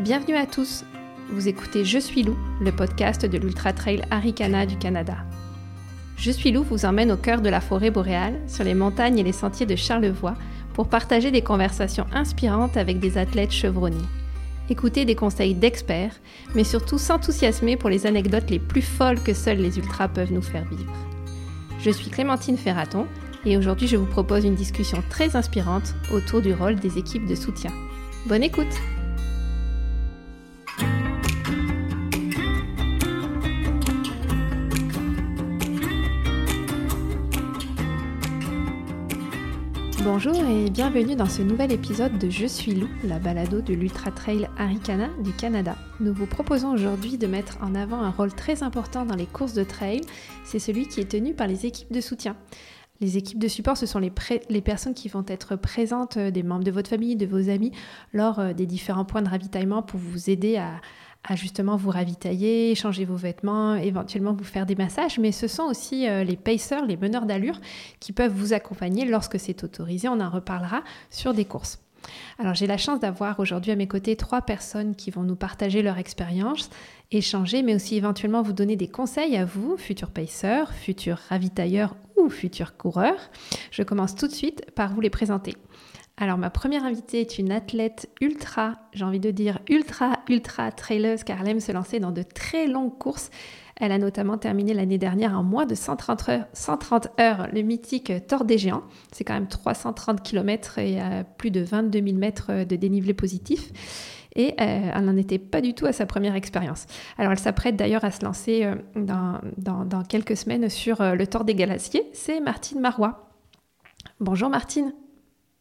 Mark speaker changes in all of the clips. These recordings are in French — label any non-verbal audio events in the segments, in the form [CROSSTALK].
Speaker 1: Bienvenue à tous. Vous écoutez Je suis Lou, le podcast de l'Ultra Trail Arikana du Canada. Je suis Lou vous emmène au cœur de la forêt boréale, sur les montagnes et les sentiers de Charlevoix, pour partager des conversations inspirantes avec des athlètes chevronnés. Écouter des conseils d'experts, mais surtout s'enthousiasmer pour les anecdotes les plus folles que seuls les ultras peuvent nous faire vivre. Je suis Clémentine Ferraton et aujourd'hui je vous propose une discussion très inspirante autour du rôle des équipes de soutien. Bonne écoute Bonjour et bienvenue dans ce nouvel épisode de Je suis loup, la balado de l'Ultra Trail Arikana du Canada. Nous vous proposons aujourd'hui de mettre en avant un rôle très important dans les courses de trail, c'est celui qui est tenu par les équipes de soutien. Les équipes de support, ce sont les, personnes qui vont être présentes, euh, des membres de votre famille, de vos amis, lors euh, des différents points de ravitaillement pour vous aider à, à justement vous ravitailler, changer vos vêtements, éventuellement vous faire des massages, mais ce sont aussi euh, les pacers, les meneurs d'allure qui peuvent vous accompagner lorsque c'est autorisé. On en reparlera sur des courses. Alors j'ai la chance d'avoir aujourd'hui à mes côtés trois personnes qui vont nous partager leur expérience, échanger, mais aussi éventuellement vous donner des conseils à vous, futurs pacers, futurs ravitailleurs ou futurs coureurs. Je commence tout de suite par vous les présenter. Alors ma première invitée est une athlète ultra, j'ai envie de dire ultra, ultra traileuse car elle aime se lancer dans de très longues courses. Elle a notamment terminé l'année dernière en moins de 130 heures, 130 heures le mythique Tour des Géants. C'est quand même 330 km et plus de 22 000 mètres de dénivelé positif. Et euh, elle n'en était pas du tout à sa première expérience. Alors elle s'apprête d'ailleurs à se lancer euh, dans, dans, quelques semaines sur euh, le Tour des Galaciers. C'est Martine Marois. Bonjour Martine.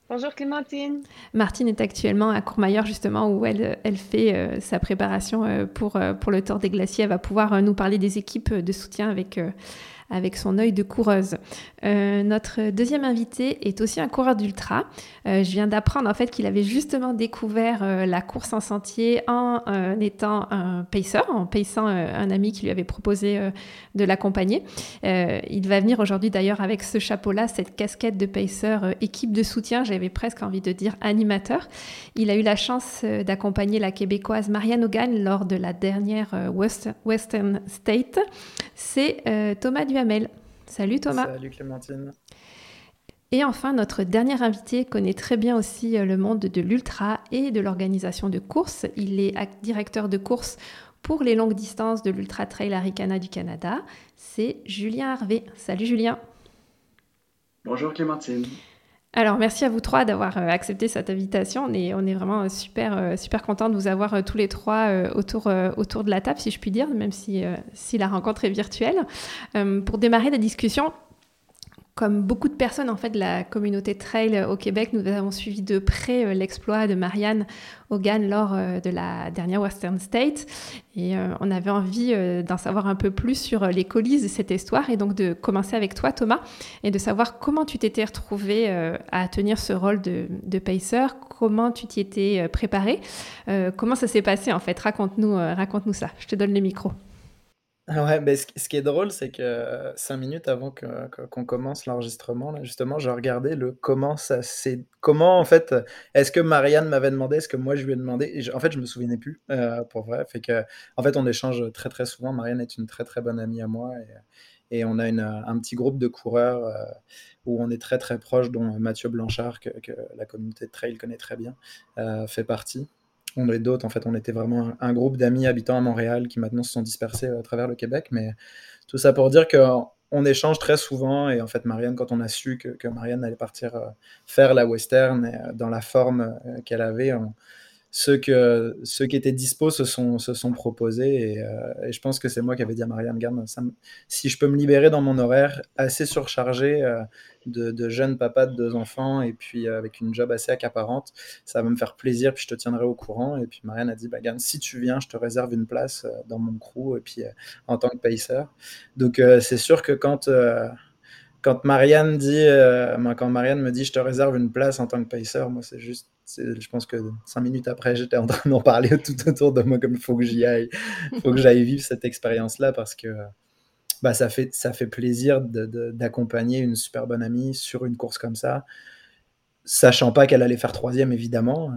Speaker 2: Bonjour Clémentine.
Speaker 1: Martine est actuellement à Courmayeur justement où elle, fait euh, sa préparation euh, pour, euh, pour le Tour des Glaciers. Elle va pouvoir nous parler des équipes de soutien avec avec son œil de coureuse. Euh, notre deuxième invité est aussi un coureur d'ultra. Euh, je viens d'apprendre en fait qu'il avait justement découvert euh, la course en sentier en étant un pacer, en paysant un ami qui lui avait proposé de l'accompagner. il va venir aujourd'hui d'ailleurs avec ce chapeau-là, cette casquette de pacer, équipe de soutien, j'avais presque envie de dire animateur. Il a eu la chance d'accompagner la québécoise Marianne Hogan lors de la dernière Western State. C'est Thomas Salut Thomas.
Speaker 3: Salut Clémentine.
Speaker 1: Et enfin, notre dernier invité connaît très bien aussi euh, le monde de l'ultra et de l'organisation de courses. Il est directeur de course pour les longues distances de l'Ultra Trail Aricana du Canada. C'est Julien Harvey. Salut Julien.
Speaker 4: Bonjour Clémentine.
Speaker 1: Alors, merci à vous trois d'avoir euh, accepté cette invitation. On est, vraiment euh, super, euh, super content de vous avoir tous les trois autour, autour de la table, si je puis dire, même si la rencontre est virtuelle. pour démarrer la discussion, comme beaucoup de personnes en fait de la communauté trail au Québec, nous avons suivi de près euh, l'exploit de Marianne Hogan lors euh, de la dernière Western State et euh, on avait envie d'en savoir un peu plus sur les coulisses de cette histoire et donc de commencer avec toi Thomas et de savoir comment tu t'étais retrouvé à tenir ce rôle de, de pacer, comment tu t'y étais préparé, comment ça s'est passé en fait, raconte-nous raconte-nous ça. Je te donne le micro. [LAUGHS]
Speaker 3: Ouais, ben, ce qui est drôle, c'est que cinq minutes avant qu'on commence l'enregistrement, justement, j'ai regardé le comment ça c'est comment en fait, est-ce que Marianne m'avait demandé, est-ce que moi je lui ai demandé, en fait, je me souvenais plus, euh, pour vrai. Fait que, en fait, on échange très très souvent. Marianne est une très très bonne amie à moi et, on a une, un petit groupe de coureurs euh, où on est très très proche, dont Mathieu Blanchard, que, la communauté de trail connaît très bien, euh, fait partie on est d'autres. En fait, on était vraiment un, groupe d'amis habitant à Montréal qui maintenant se sont dispersés à travers le Québec. Mais tout ça pour dire qu'on échange très souvent. Et en fait, Marianne, quand on a su que, Marianne allait partir euh, faire la western euh, dans la forme euh, qu'elle avait, ceux, que, ceux qui étaient dispo se sont, se sont proposés. Et, je pense que c'est moi qui avais dit à Marianne, garde, si je peux me libérer dans mon horaire assez surchargé, de, de jeune papa de deux enfants et puis euh, avec une job assez accaparante, ça va me faire plaisir, puis je te tiendrai au courant. Et puis Marianne a dit, bah, si tu viens, je te réserve une place euh, dans mon crew et puis euh, en tant que pacer. Donc c'est sûr que quand quand Marianne dit, Marianne me dit je te réserve une place en tant que pacer, moi c'est juste, je pense que cinq minutes après j'étais en train d'en parler [LAUGHS] tout autour de moi comme il faut que j'y aille, il faut que j'aille vivre cette expérience là parce que bah, ça, fait, ça fait plaisir d'accompagner une super bonne amie sur une course comme ça. sachant pas qu'elle allait faire troisième évidemment,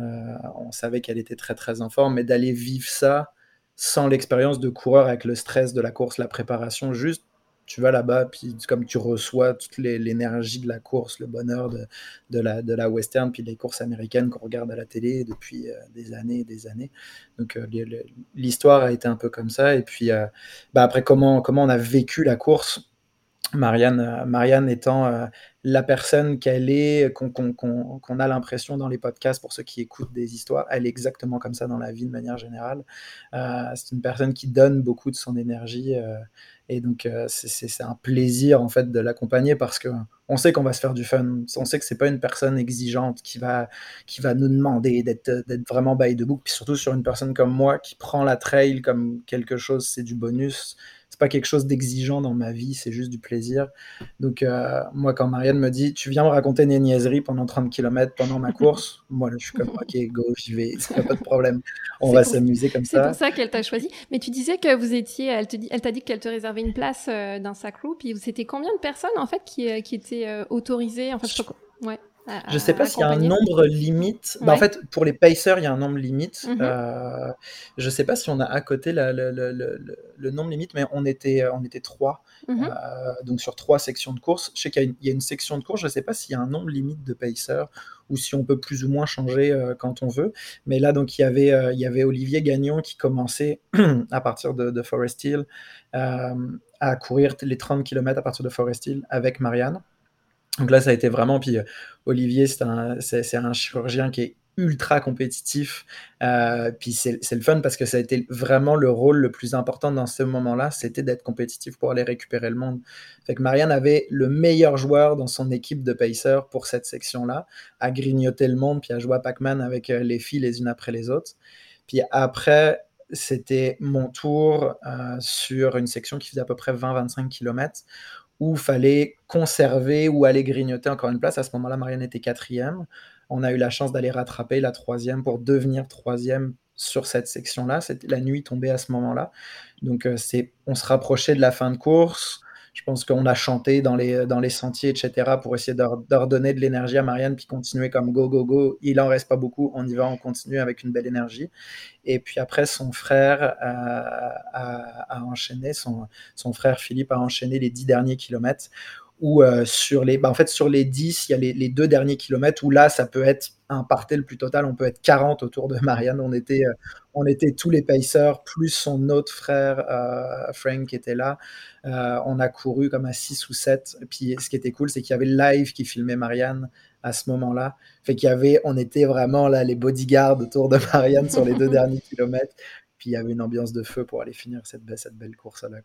Speaker 3: on savait qu'elle était très, très en forme, mais d'aller vivre ça sans l'expérience de coureur avec le stress de la course, la préparation, juste tu vas là-bas, puis comme tu reçois toute l'énergie de la course, le bonheur de, la, de la western, puis les courses américaines qu'on regarde à la télé depuis euh, des années et des années. Donc euh, l'histoire a été un peu comme ça. Et puis euh, bah, après, comment on a vécu la course? Marianne, Marianne étant la personne qu'elle est, qu'on a l'impression dans les podcasts pour ceux qui écoutent des histoires, elle est exactement comme ça dans la vie de manière générale. c'est une personne qui donne beaucoup de son énergie et donc, euh, c'est un plaisir en fait de l'accompagner parce que on sait qu'on va se faire du fun. On sait que c'est pas une personne exigeante qui va, qui va nous demander d'être vraiment bail de boucle. Puis surtout sur une personne comme moi qui prend la trail comme quelque chose, c'est du bonus pas quelque chose d'exigeant dans ma vie, c'est juste du plaisir. Donc, euh, moi, quand Marianne me dit, tu viens me raconter une niaiseries pendant 30 km pendant ma [LAUGHS] course, moi, je suis comme, ok, go, j'y vais, [LAUGHS] a pas de problème. On va s'amuser comme ça.
Speaker 1: C'est pour ça qu'elle t'a choisi. Mais tu disais que vous étiez, elle t'a dit, elle dit qu'elle te réservait une place euh, dans sa crew, puis c'était combien de personnes, en fait, qui, euh, qui étaient autorisées, en fait, ouais
Speaker 3: je sais pas s'il y a un nombre limite. Bah, en fait, pour les pacers, il y a un nombre limite. Je mhm. euh, je sais pas si on a à côté le, nombre limite, mais on était, on était trois. Mhm. Euh, donc sur trois sections de course. Je sais qu'il y, a une section de course. Je sais pas s'il y a un nombre limite de pacers ou si on peut plus ou moins changer euh, quand on veut. Mais là, donc il y avait, il y avait Olivier Gagnon qui commençait [CLEARS THROAT] à partir de, de Forest Hill à courir les 30 km à partir de Forest Hill avec Marianne. Donc là, ça a été vraiment. Puis euh, Olivier, c'est un, chirurgien qui est ultra compétitif. Euh, puis c'est le fun parce que ça a été vraiment le rôle le plus important dans ce moment-là, c'était d'être compétitif pour aller récupérer le monde. Fait que Marianne avait le meilleur joueur dans son équipe de Pacer pour cette section-là, à grignoter le monde, puis à jouer à Pac-Man avec euh, les filles les unes après les autres. Puis après, c'était mon tour sur une section qui faisait à peu près 20-25 km où fallait conserver ou aller grignoter encore une place. À ce moment-là, Marianne était quatrième. On a eu la chance d'aller rattraper la troisième pour devenir troisième sur cette section-là. La nuit tombée à ce moment-là. Donc, euh, on se rapprochait de la fin de course. Je pense qu'on a chanté dans les, dans les sentiers, etc., pour essayer de, donner de l'énergie à Marianne, puis continuer comme go, go, go. Il en reste pas beaucoup, on y va, on continue avec une belle énergie. Et puis après, son frère a, enchaîné, son, son frère Philippe a enchaîné les dix derniers kilomètres ou euh, sur les, bah, en fait, sur les 10, il y a les, deux derniers kilomètres où là, ça peut être un partel plus total. On peut être 40 autour de Marianne. On était, euh, on était tous les pacers, plus son autre frère, euh, Frank, qui était là. on a couru comme à 6 ou 7. Et puis, ce qui était cool, c'est qu'il y avait le live qui filmait Marianne à ce moment-là. Fait qu'il y avait, on était vraiment là, les bodyguards autour de Marianne sur les deux [LAUGHS] derniers kilomètres. Puis il y avait une ambiance de feu pour aller finir cette, cette belle course-là.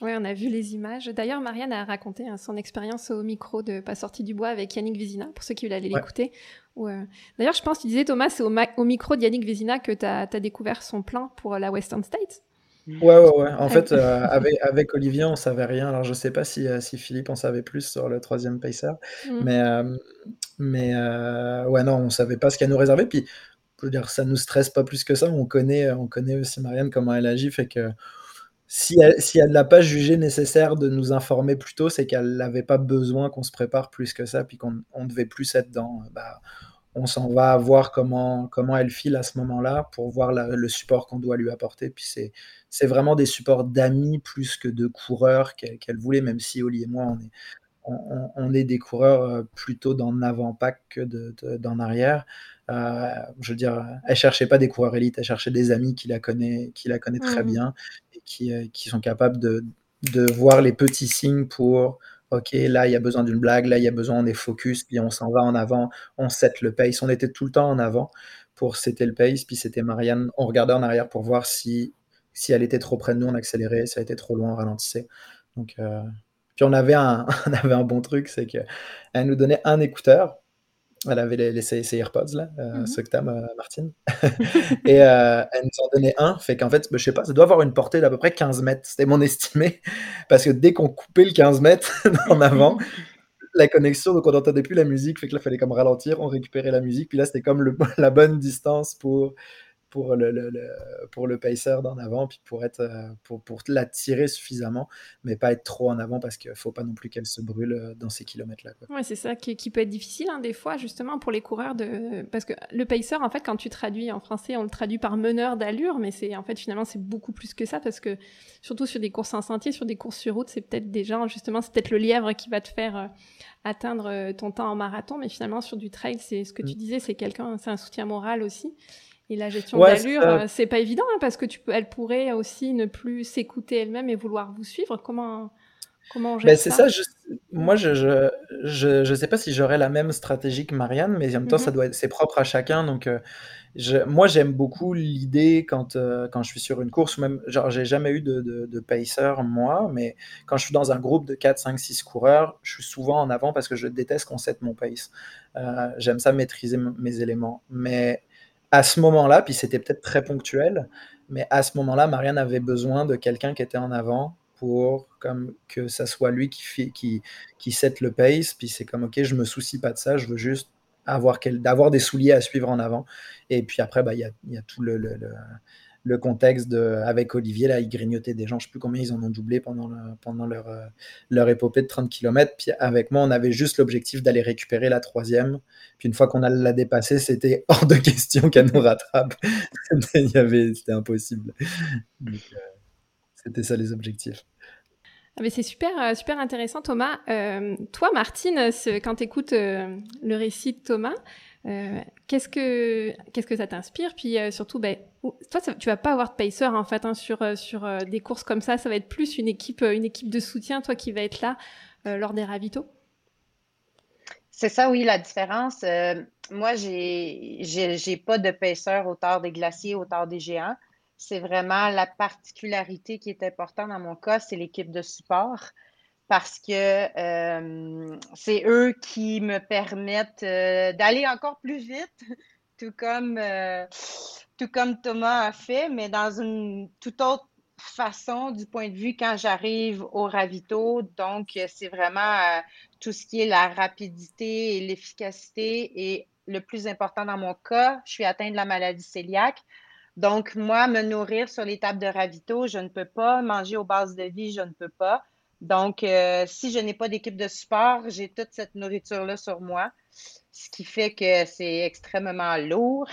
Speaker 1: Oui, on a vu les images. D'ailleurs, Marianne a raconté hein, son expérience au micro de Pas sorti du bois avec Yannick Vézina, pour ceux qui veulent aller l'écouter. Euh, d'ailleurs, je pense, tu disais, Thomas, c'est au, micro de Yannick Vézina que tu as, découvert son plan pour la Western States.
Speaker 3: Ouais, ouais, ouais. En fait, euh, [LAUGHS] avec, avec, Olivier, on savait rien. Alors, je sais pas si, euh, si Philippe en savait plus sur le troisième pacer. Mm. Mais, mais ouais, non, on savait pas ce qu'elle nous réservait. Puis, dire, ça nous stresse pas plus que ça. On connaît, on connaît aussi Marianne, comment elle agit. Fait que si elle, si l'a pas jugé nécessaire de nous informer plus tôt, c'est qu'elle n'avait pas besoin qu'on se prépare plus que ça, puis qu'on on devait plus être dans. Bah, on s'en va voir comment, comment elle file à ce moment-là pour voir le support qu'on doit lui apporter. Puis c'est, c'est vraiment des supports d'amis plus que de coureurs qu'elle, voulait, même si Oli et moi, on est, on, est des coureurs euh, plutôt dans avant-pack que de, d'en arrière. Euh, je veux dire, elle cherchait pas des coureurs élites, elle cherchait des amis qui la connaissent, qui la connaît très mmh. bien et qui, euh, qui, sont capables de, de voir les petits signes pour OK, là, il y a besoin d'une blague, là, il y a besoin, on est focus, puis on s'en va en avant, on set le pace. On était tout le temps en avant pour setter le pace, puis c'était Marianne, on regardait en arrière pour voir si, si elle était trop près de nous, on accélérait, si elle était trop loin, on ralentissait. Donc, euh, puis on avait, un, [LAUGHS] on avait un bon truc, c'est qu'elle nous donnait un écouteur, elle avait les, ses, AirPods, là, euh, mm-hmm. que euh, Martine. [LAUGHS] et euh, elle nous en donnait un. Fait qu'en fait, bah, je sais pas, ça doit avoir une portée d'à peu près 15 mètres. C'était mon [LAUGHS] estimé. Parce que dès qu'on coupait le 15 mètres [LAUGHS] en avant, la connexion, donc on n'entendait plus la musique. Fait que là, il fallait comme ralentir, on récupérait la musique. Puis là, c'était comme le, la bonne distance pour pour le, le, pour le pacer d'en avant, puis pour, être, pour, pour l'attirer suffisamment, mais pas être trop en avant parce qu'il ne faut pas non plus qu'elle se brûle dans ces kilomètres-là.
Speaker 1: Oui, c'est ça qui, qui, peut être difficile hein, des fois, justement, pour les coureurs. de Parce que le pacer, en fait, quand tu traduis en français, on le traduit par meneur d'allure, mais c'est en fait, finalement, c'est beaucoup plus que ça parce que, surtout sur des courses en sentier, sur des courses sur route, c'est peut-être déjà, justement, c'est peut-être le lièvre qui va te faire atteindre euh, ton temps en marathon, mais finalement sur du trail, c'est ce que tu mm. disais, c'est quelqu'un, c'est un soutien moral aussi. Et la gestion d'allure, euh, c'est pas évident hein, parce que tu peux, elle pourrait aussi ne plus s'écouter elle-même et vouloir vous suivre. Comment comment on
Speaker 3: ben, c'est ça, moi je, je, je, je sais pas si j'aurais la même stratégie que Marianne, mais en même temps ça mm-hmm. doit c'est propre à chacun donc euh, moi, j'aime beaucoup l'idée quand, euh, quand je suis sur une course, même, genre, j'ai jamais eu de, de, pacer, moi, mais quand je suis dans un groupe de 4, 5, 6 coureurs, je suis souvent en avant parce que je déteste qu'on set mon pace. Euh, j'aime ça maîtriser mes éléments. Mais à ce moment-là, puis c'était peut-être très ponctuel, mais à ce moment-là, Marianne avait besoin de quelqu'un qui était en avant pour comme que ça soit lui qui, qui, qui set le pace. Puis c'est comme, ok, je me soucie pas de ça, je veux juste avoir d'avoir des souliers à suivre en avant. Et puis après, bah, il y, a, y, a, tout le, le, le, contexte de, avec Olivier, là, il grignotait des gens, je ne sais plus combien ils en ont doublé pendant, pendant leur, euh, leur épopée de 30 km. Puis avec moi, on avait juste l'objectif d'aller récupérer la troisième. Puis une fois qu'on la dépassé, c'était [LAUGHS] hors de question qu'elle nous rattrape. [LAUGHS] C'était impossible. Euh, c'était ça les objectifs.
Speaker 1: Ah, c'est super, euh, super intéressant, Thomas. Toi, Martine, quand tu écoutes le récit de Thomas, qu'est-ce que qu'est-ce que ça t'inspire? Puis surtout, ben, toi, tu vas pas avoir de pacer en fait hein, sur sur des courses comme ça. Ça va être plus une équipe une équipe de soutien, toi, qui va être là lors des ravitaux.
Speaker 2: C'est ça, oui, la différence. moi, j'ai j'ai pas de pacer au tard des glaciers, au tard des géants c'est vraiment la particularité qui est importante dans mon cas, c'est l'équipe de support parce que euh, c'est eux qui me permettent euh, d'aller encore plus vite, [LAUGHS] tout comme, euh, tout comme Thomas a fait, mais dans une toute autre façon du point de vue quand j'arrive au ravito. Donc, c'est vraiment tout ce qui est la rapidité et l'efficacité. Et le plus important dans mon cas, je suis atteinte de la maladie cœliaque. Donc, moi, me nourrir sur les tables de ravito, je ne peux pas. Manger aux bases de vie, je ne peux pas. Donc, euh, si je n'ai pas d'équipe de support, j'ai toute cette nourriture-là sur moi, ce qui fait que c'est extrêmement lourd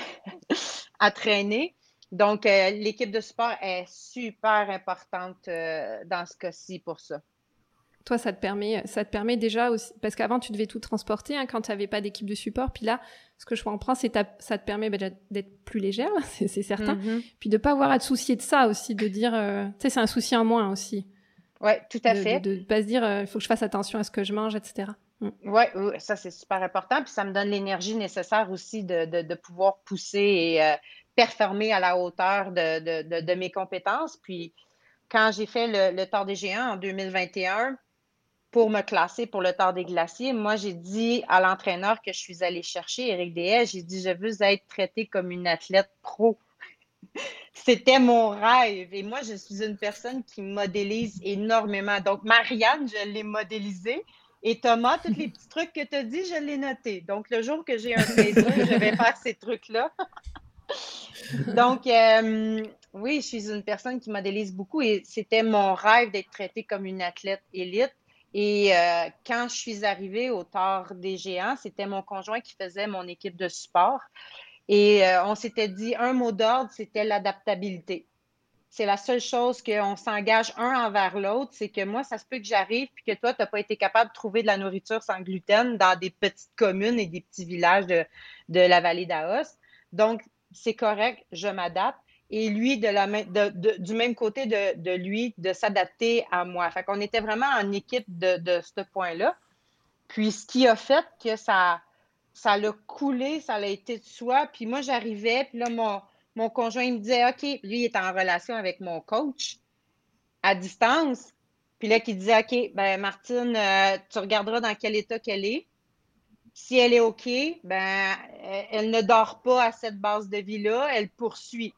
Speaker 2: [LAUGHS] à traîner. Donc, euh, l'équipe de support est super importante euh, dans ce cas-ci pour ça.
Speaker 1: Toi, ça te permet, ça te permet déjà aussi, parce qu'avant, tu devais tout transporter hein, quand tu n'avais pas d'équipe de support. Puis là, ce que je comprends, c'est que ça te permet bah, d'être plus légère, [LAUGHS] c'est certain. Mm-hmm. Puis de pas avoir à te soucier de ça aussi, de dire, tu sais, c'est un souci en moins aussi.
Speaker 2: Oui, tout à fait.
Speaker 1: De ne pas se dire, euh, il faut que je fasse attention à ce que je mange, etc.
Speaker 2: Mm. Oui, ça c'est super important. Puis ça me donne l'énergie nécessaire aussi de, de, pouvoir pousser et euh, performer à la hauteur de, de, mes compétences. Puis quand j'ai fait le, le Tour des Géants en 2021, pour me classer pour le Tour des glaciers, moi, j'ai dit à l'entraîneur que je suis allée chercher, Eric Dehaye, j'ai dit, je veux être traitée comme une athlète pro. C'était mon rêve. Et moi, je suis une personne qui modélise énormément. Donc, Marianne, je l'ai modélisée. Et Thomas, tous les petits trucs que tu as dit, je l'ai noté. Donc, le jour que j'ai un plaisir, je vais faire ces trucs-là. Donc, euh, oui, je suis une personne qui modélise beaucoup et c'était mon rêve d'être traitée comme une athlète élite. Et euh, quand je suis arrivée au Tort des Géants, c'était mon conjoint qui faisait mon équipe de support. Et euh, on s'était dit un mot d'ordre, c'était l'adaptabilité. C'est la seule chose qu'on s'engage un envers l'autre, c'est que moi, ça se peut que j'arrive puis que toi, tu n'as pas été capable de trouver de la nourriture sans gluten dans des petites communes et des petits villages de, de la vallée d'Aos. Donc, c'est correct, je m'adapte et lui de la de, du même côté de, lui de s'adapter à moi. Fait qu'on était vraiment en équipe de, ce point-là. Puis ce qui a fait que ça ça l'a coulé, ça l'a été de soi. Puis moi, j'arrivais, puis là, mon, mon conjoint me disait OK, lui, il est en relation avec mon coach à distance. Puis là, qui disait OK, ben Martine, euh, tu regarderas dans quel état qu'elle est. Si elle est OK, ben elle ne dort pas à cette base de vie-là, elle poursuit.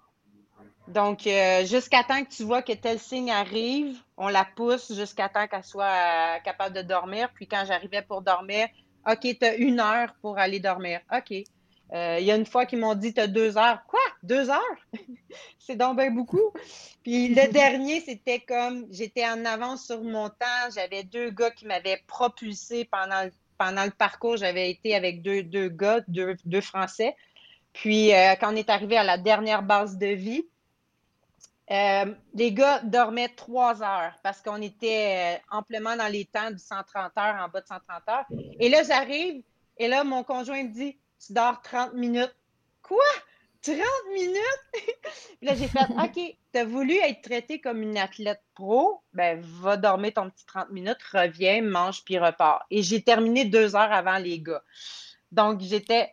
Speaker 2: Donc, euh, jusqu'à temps que tu vois que tel signe arrive, on la pousse jusqu'à temps qu'elle soit euh, capable de dormir. Puis quand j'arrivais pour dormir, OK, tu as une heure pour aller dormir. OK. Euh, il y a une fois qu'ils m'ont dit, tu as deux heures. Quoi? deux heures? [LAUGHS] c'est donc bien beaucoup. Puis le [LAUGHS] dernier, c'était comme j'étais en avance sur mon temps. J'avais deux gars qui m'avaient propulsé pendant, pendant le parcours. J'avais été avec deux, deux gars, deux, deux Français. Puis euh, quand on est arrivé à la dernière base de vie, euh, les gars dormaient trois heures parce qu'on était euh, amplement dans les temps du 130 heures, en bas de 130 heures. Et là, j'arrive, et là, mon conjoint me dit Tu dors 30 minutes. Quoi? 30 minutes? [LAUGHS] Puis là, j'ai fait OK, tu as voulu être traité comme une athlète pro, ben va dormir ton petit 30 minutes, reviens, mange, puis repars. Et j'ai terminé deux heures avant les gars. Donc, j'étais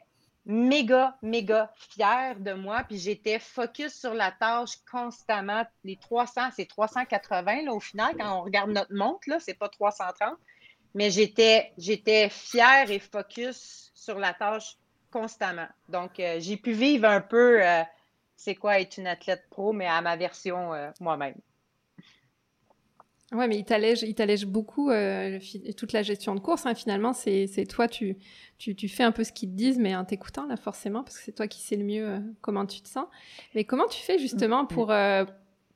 Speaker 2: méga, méga fière de moi. Puis j'étais focus sur la tâche constamment. Les 300, c'est 380 là, au final, quand on regarde notre montre, là, c'est pas 330. Mais j'étais, j'étais fière et focus sur la tâche constamment. Donc, euh, j'ai pu vivre un peu euh, c'est quoi être une athlète pro, mais à ma version euh, moi-même.
Speaker 1: Ouais, mais il t'allège, il t'allège beaucoup euh, toute la gestion de course. Hein. Finalement, c'est, toi, tu, tu, tu, fais un peu ce qu'ils te disent, mais en t'écoutant là, forcément, parce que c'est toi qui sais le mieux euh, comment tu te sens. Mais comment tu fais justement mm. pour euh,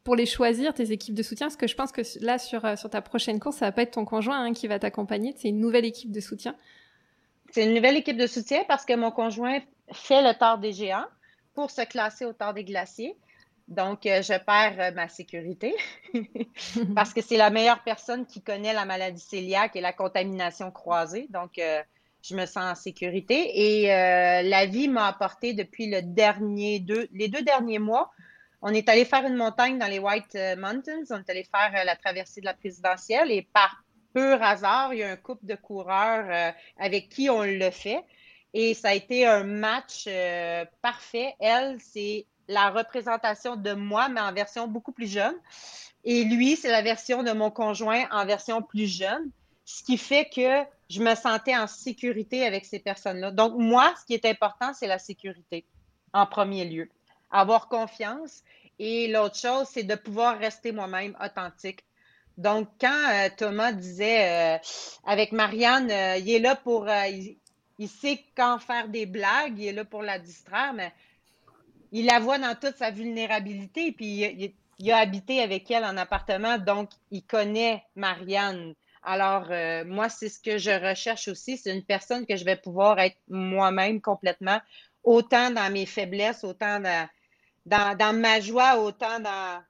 Speaker 1: pour les choisir tes équipes de soutien? Parce que je pense que là, sur sur ta prochaine course, ça va pas être ton conjoint hein, qui va t'accompagner. C'est une nouvelle équipe de soutien.
Speaker 2: C'est une nouvelle équipe de soutien parce que mon conjoint fait le tard des géants pour se classer au tard des glaciers. Donc, euh, je perds euh, ma sécurité [LAUGHS] parce que c'est la meilleure personne qui connaît la maladie cœliaque et la contamination croisée. Donc, euh, je me sens en sécurité. Et la vie m'a apporté depuis le dernier deux, les deux derniers mois. On est allé faire une montagne dans les White Mountains. On est allé faire la traversée de la présidentielle et par pur hasard, il y a un couple de coureurs avec qui on le fait. Et ça a été un match parfait. Elle, c'est la représentation de moi, mais en version beaucoup plus jeune. Et lui, c'est la version de mon conjoint en version plus jeune, ce qui fait que je me sentais en sécurité avec ces personnes-là. Donc, moi, ce qui est important, c'est la sécurité en premier lieu. Avoir confiance. Et l'autre chose, c'est de pouvoir rester moi-même authentique. Donc, quand euh, Thomas disait euh, avec Marianne, euh, il est là pour. Il, sait quand faire des blagues, il est là pour la distraire, mais il la voit dans toute sa vulnérabilité, puis il, a habité avec elle en appartement, donc il connaît Marianne. Alors, euh, moi, c'est ce que je recherche aussi. C'est une personne que je vais pouvoir être moi-même complètement, autant dans mes faiblesses, autant dans, dans, ma joie, autant dans,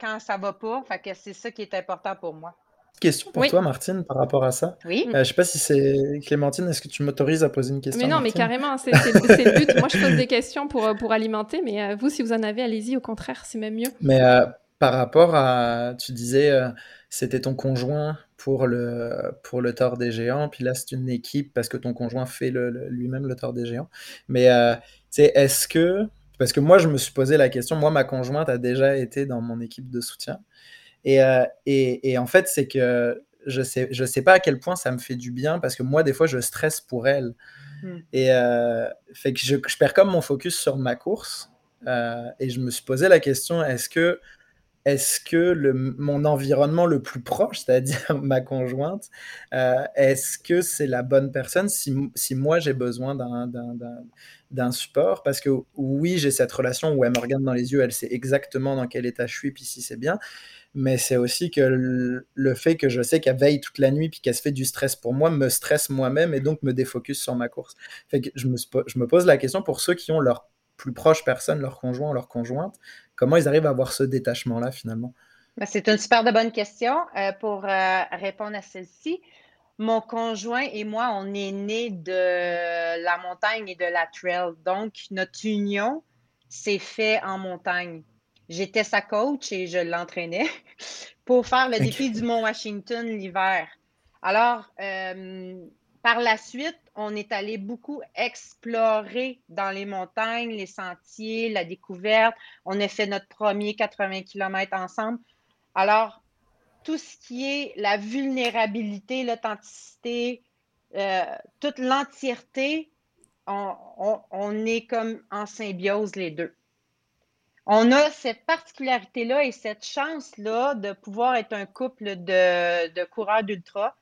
Speaker 2: quand ça va pas. Fait que c'est ça qui est important pour moi
Speaker 3: question pour toi, Martine, par rapport à ça.
Speaker 2: Oui.
Speaker 3: Euh, je ne sais pas si c'est Clémentine, est-ce que tu m'autorises à poser une question
Speaker 1: Mais non, mais carrément, c'est le but. Moi, je pose des questions pour, euh, pour alimenter, mais euh, vous, si vous en avez, allez-y, au contraire, c'est même mieux.
Speaker 3: Mais par rapport à, tu disais, c'était ton conjoint pour le, pour le tort des géants, puis là, c'est une équipe parce que ton conjoint fait le, lui-même le tort des géants. Mais est-ce que, parce que moi, je me suis posé la question, moi, ma conjointe a déjà été dans mon équipe de soutien. Euh, et, et, en fait, c'est que je sais, je sais pas à quel point ça me fait du bien parce que moi, des fois, je stresse pour elle. Hmm. Et euh, fait que je, je, perds comme mon focus sur ma course. Euh, et je me suis posé la question est-ce que, est-ce que le, mon environnement le plus proche, c'est-à-dire [LAUGHS] ma conjointe, est-ce que c'est la bonne personne si, si moi j'ai besoin d'un support? Parce que oui, j'ai cette relation où elle me regarde dans les yeux, elle sait exactement dans quel état je suis, puis si c'est bien mais c'est aussi que le, fait que je sais qu'elle veille toute la nuit puis qu'elle se fait du stress pour moi me stresse moi-même et donc me défocus sur ma course. Je me, je me pose la question pour ceux qui ont leur plus proche personne, leur conjoint ou leur conjointe, comment ils arrivent à avoir ce détachement-là finalement?
Speaker 2: Ben, c'est une super de bonne question. Euh, pour euh, répondre à celle-ci, mon conjoint et moi, on est nés de la montagne et de la trail. Donc, notre union s'est fait en montagne. J'étais sa coach et je l'entraînais [LAUGHS] pour faire le défi du Mont Washington l'hiver. Alors, euh, par la suite, on est allé beaucoup explorer dans les montagnes, les sentiers, la découverte. On a fait notre premier 80 km ensemble. Alors, tout ce qui est la vulnérabilité, l'authenticité, euh, toute l'entièreté, on, est comme en symbiose les deux on a cette particularité-là et cette chance-là de pouvoir être un couple de, coureurs d'ultra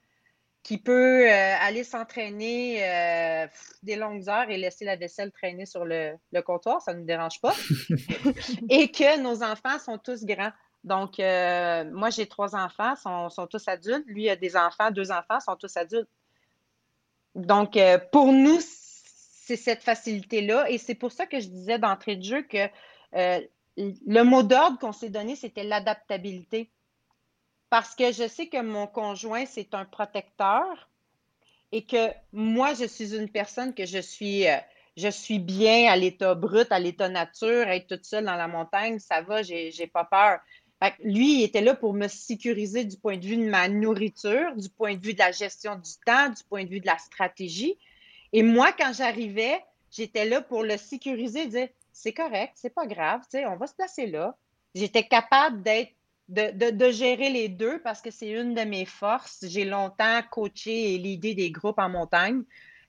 Speaker 2: qui peut euh, aller s'entraîner euh, des longues heures et laisser la vaisselle traîner sur le, comptoir, ça ne nous dérange pas. [LAUGHS] et que nos enfants sont tous grands. Donc, euh, moi, j'ai trois enfants, sont, sont tous adultes. Lui a des enfants, deux enfants, sont tous adultes. Donc, pour nous, c'est cette facilité-là. Et c'est pour ça que je disais d'entrée de jeu que le mot d'ordre qu'on s'est donné, c'était l'adaptabilité parce que je sais que mon conjoint, c'est un protecteur et que moi, je suis une personne que je suis, euh, je suis bien à l'état brut, à l'état nature, être toute seule dans la montagne, ça va, j'ai, pas peur. lui, il était là pour me sécuriser du point de vue de ma nourriture, du point de vue de la gestion du temps, du point de vue de la stratégie. Et moi, quand j'arrivais, j'étais là pour le sécuriser, dire c'est correct, c'est pas grave, on va se placer là. J'étais capable d'être de, gérer les deux parce que c'est une de mes forces. J'ai longtemps coaché et l'idée des groupes en montagne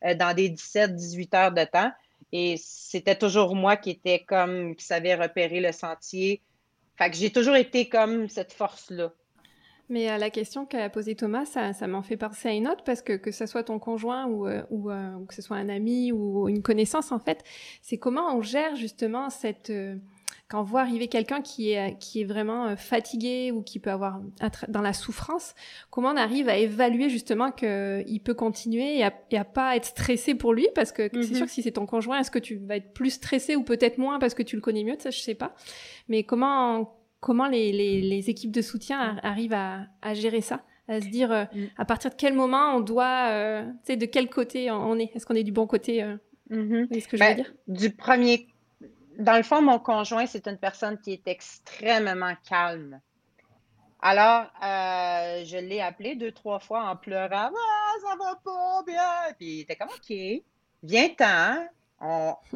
Speaker 2: euh, dans des 17-18 heures de temps. Et c'était toujours moi qui était comme, qui savait repérer le sentier. Fait que j'ai toujours été comme cette force-là.
Speaker 1: Mais à la question qu'a posée Thomas, ça, m'en fait penser à une autre parce que que ce soit ton conjoint ou, euh, ou, euh, que ce soit un ami ou une connaissance, en fait, c'est comment on gère justement cette quand on voit arriver quelqu'un qui est, qui est vraiment euh, fatigué ou qui peut avoir dans la souffrance, comment on arrive à évaluer justement qu'il peut continuer et à, et pas être stressé pour lui? Parce que c'est sûr mhm. que si c'est ton conjoint, est-ce que tu vas être plus stressé ou peut-être moins parce que tu le connais mieux? Ça, je sais pas. Mais comment, comment les, les, les équipes de soutien arrivent à, à gérer ça? À se dire euh, mm. à partir de quel moment on doit, euh, tu sais, de quel côté on est? Est-ce qu'on est du bon côté euh,
Speaker 2: mm-hmm. que je veux ben, dire? Du premier dans le fond, mon conjoint, c'est une personne qui est extrêmement calme. Alors, euh, je l'ai appelé deux, trois fois en pleurant. Ah, ça va pas bien. Puis il était comme OK, viens-t'en.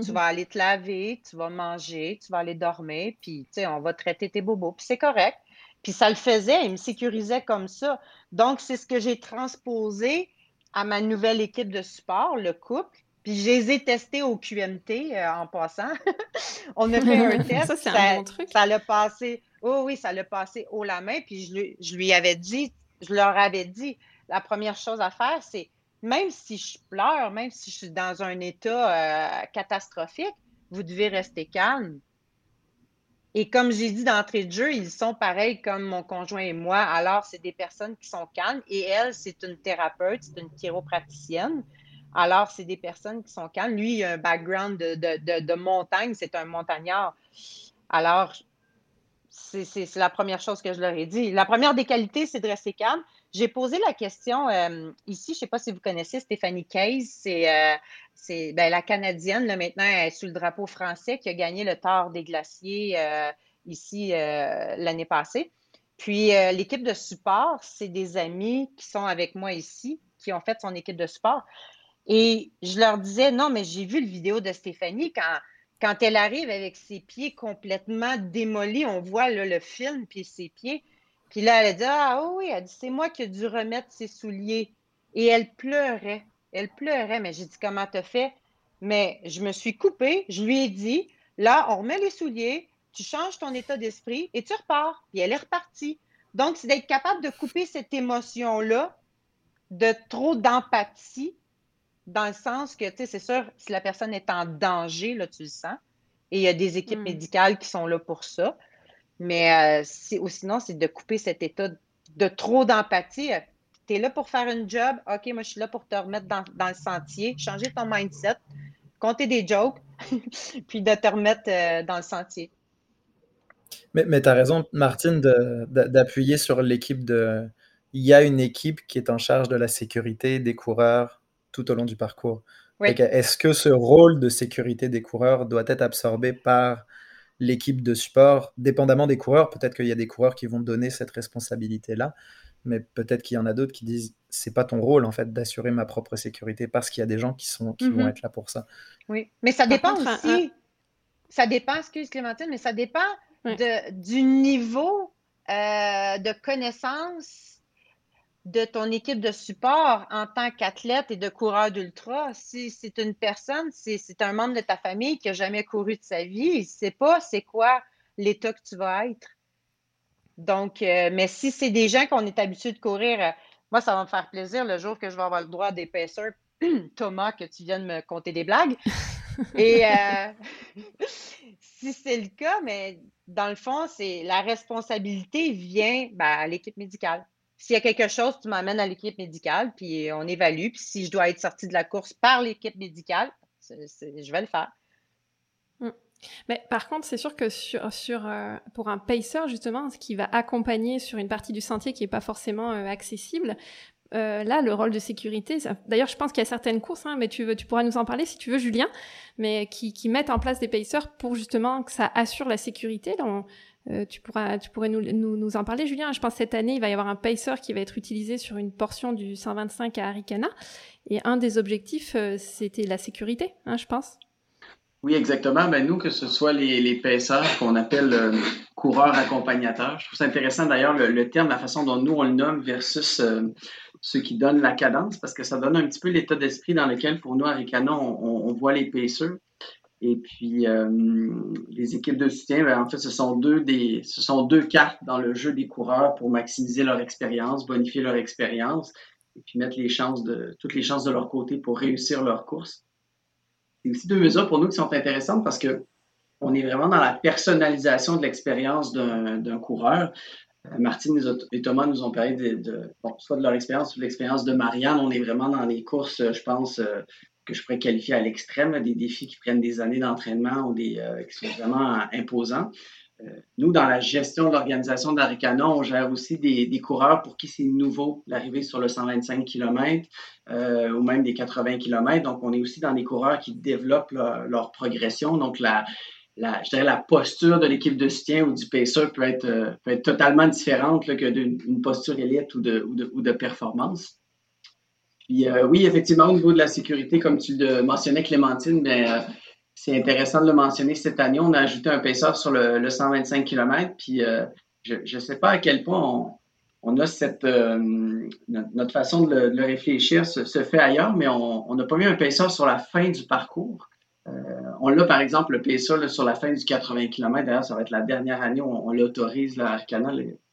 Speaker 2: tu vas aller te laver, tu vas manger, tu vas aller dormir, puis tu sais, on va traiter tes bobos, puis c'est correct. Puis ça le faisait, il me sécurisait comme ça. Donc, c'est ce que j'ai transposé à ma nouvelle équipe de support, le couple. Puis je les ai testés au QMT euh, en passant. [LAUGHS] on a fait un [LAUGHS] test.
Speaker 1: ça, c'est un bon truc.
Speaker 2: Ça l'a passé. Oh oui, ça l'a passé haut la main. Puis je lui, je lui avais dit, je leur avais dit, la première chose à faire, c'est même si je pleure, même si je suis dans un état euh, catastrophique, vous devez rester calme. Et comme j'ai dit d'entrée de jeu, ils sont pareils comme mon conjoint et moi. Alors, c'est des personnes qui sont calmes. Et elle, c'est une thérapeute, c'est une chiropraticienne. Alors, c'est des personnes qui sont calmes. Lui, il a un background de, montagne, c'est un montagnard. Alors, c'est la première chose que je leur ai dit. La première des qualités, c'est de rester calme. J'ai posé la question euh, ici, je ne sais pas si vous connaissez Stéphanie Case, c'est euh, ben, la Canadienne, là, maintenant, elle est sous le drapeau français, qui a gagné le tort des glaciers euh, ici l'année passée. Puis l'équipe de support, c'est des amis qui sont avec moi ici, qui ont fait son équipe de support. Et je leur disais, non, mais j'ai vu le vidéo de Stéphanie quand, quand elle arrive avec ses pieds complètement démolis, on voit le film puis ses pieds. Puis là, elle a dit, ah oui, elle dit, c'est moi qui ai dû remettre ses souliers. Et elle pleurait. Elle pleurait, mais j'ai dit, comment t'as fait? Mais je me suis coupée, je lui ai dit, là, on remet les souliers, tu changes ton état d'esprit et tu repars. Puis elle est repartie. Donc, c'est d'être capable de couper cette émotion-là de trop d'empathie dans le sens que, tu sais, c'est sûr, si la personne est en danger, là, tu le sens. Et il y a des équipes hmm. médicales qui sont là pour ça. Mais euh, ou sinon, c'est de couper cet état de trop d'empathie. Tu es là pour faire une job. OK, moi, je suis là pour te remettre dans, le sentier, changer ton mindset, compter des jokes, [LAUGHS] puis de te remettre euh, dans le sentier.
Speaker 3: Mais, mais tu as raison, Martine, d'appuyer sur l'équipe de. Il y a une équipe qui est en charge de la sécurité des coureurs, tout au long du parcours. Est-ce que ce rôle de sécurité des coureurs doit être absorbé par l'équipe de support, dépendamment des coureurs? Peut-être qu'il y a des coureurs qui vont donner cette responsabilité-là, mais peut-être qu'il y en a d'autres qui disent c'est pas ton rôle en fait d'assurer ma propre sécurité parce qu'il y a des gens qui sont qui vont mm-hmm. être là pour ça.
Speaker 2: Oui, mais ça dépend aussi. Ça dépend, excuse Clémentine, mais ça dépend de, du niveau euh, de connaissance de ton équipe de support en tant qu'athlète et de coureur d'ultra. Si c'est une personne, c'est un membre de ta famille qui n'a jamais couru de sa vie, il ne sait pas c'est quoi l'état que tu vas être. Donc, euh, mais si c'est des gens qu'on est habitué de courir, euh, moi, ça va me faire plaisir le jour que je vais avoir le droit d'épaisseur, [CLEARS THROAT] Thomas, que tu viennes me compter des blagues. Et euh, [LAUGHS] si c'est le cas, mais dans le fond, c'est la responsabilité vient ben, à l'équipe médicale. S'il y a quelque chose, tu m'amènes à l'équipe médicale, puis on évalue. Puis si je dois être sorti de la course par l'équipe médicale, je vais le faire.
Speaker 1: Mmh. Mais par contre, c'est sûr que sur, euh, pour un pacer, justement, ce qui va accompagner sur une partie du sentier qui n'est pas forcément euh, accessible, euh, là, le rôle de sécurité, d'ailleurs, je pense qu'il y a certaines courses, hein, mais tu, tu pourras nous en parler si tu veux, Julien, mais qui, qui mettent en place des pacers pour justement que ça assure la sécurité. Euh, tu, pourras, tu pourrais nous, nous, nous, en parler, Julien. Je pense que cette année, il va y avoir un pacer qui va être utilisé sur une portion du 125 à Arikana. Et un des objectifs, euh, c'était la sécurité, hein, je pense.
Speaker 4: Oui, exactement. Ben, nous, que ce soit les, les qu'on appelle euh, coureurs accompagnateurs, je trouve ça intéressant d'ailleurs le, terme, la façon dont nous on le nomme versus ceux qui donnent la cadence, parce que ça donne un petit peu l'état d'esprit dans lequel, pour nous, à on, on, voit les paisseurs. Et puis, euh, les équipes de soutien, ben, en fait, ce sont, deux des, ce sont deux cartes dans le jeu des coureurs pour maximiser leur expérience, bonifier leur expérience, et puis mettre les chances de, toutes les chances de leur côté pour réussir leur course. C'est aussi deux mesures pour nous qui sont intéressantes parce que on est vraiment dans la personnalisation de l'expérience d'un coureur. Euh, Martine et Thomas nous ont parlé de, bon, soit de leur expérience, soit de l'expérience de Marianne. On est vraiment dans les courses, je pense, euh, que je pourrais qualifier à l'extrême, des défis qui prennent des années d'entraînement ou des, euh, qui sont vraiment imposants. Euh, nous, dans la gestion de l'organisation d'Aricana, on gère aussi des, coureurs pour qui c'est nouveau l'arrivée sur le 125 km euh, ou même des 80 km. Donc, on est aussi dans des coureurs qui développent leur, progression. Donc, la, je dirais la posture de l'équipe de soutien ou du pacer peut être, euh, peut être totalement différente là, que d'une posture élite ou de, ou de, ou de performance. Puis, euh, oui, effectivement, au niveau de la sécurité, comme tu le mentionnais, Clémentine, mais ben, c'est intéressant de le mentionner cette année. On a ajouté un pacer sur le, le 125 km. Puis euh, je ne sais pas à quel point on, on a cette euh, notre, façon de le, de le réfléchir se, se, fait ailleurs, mais on n'a pas mis un pacer sur la fin du parcours. Euh, on l'a par exemple le pacer sur la fin du 80 km. D'ailleurs, ça va être la dernière année où on, l'autorise à Arcana.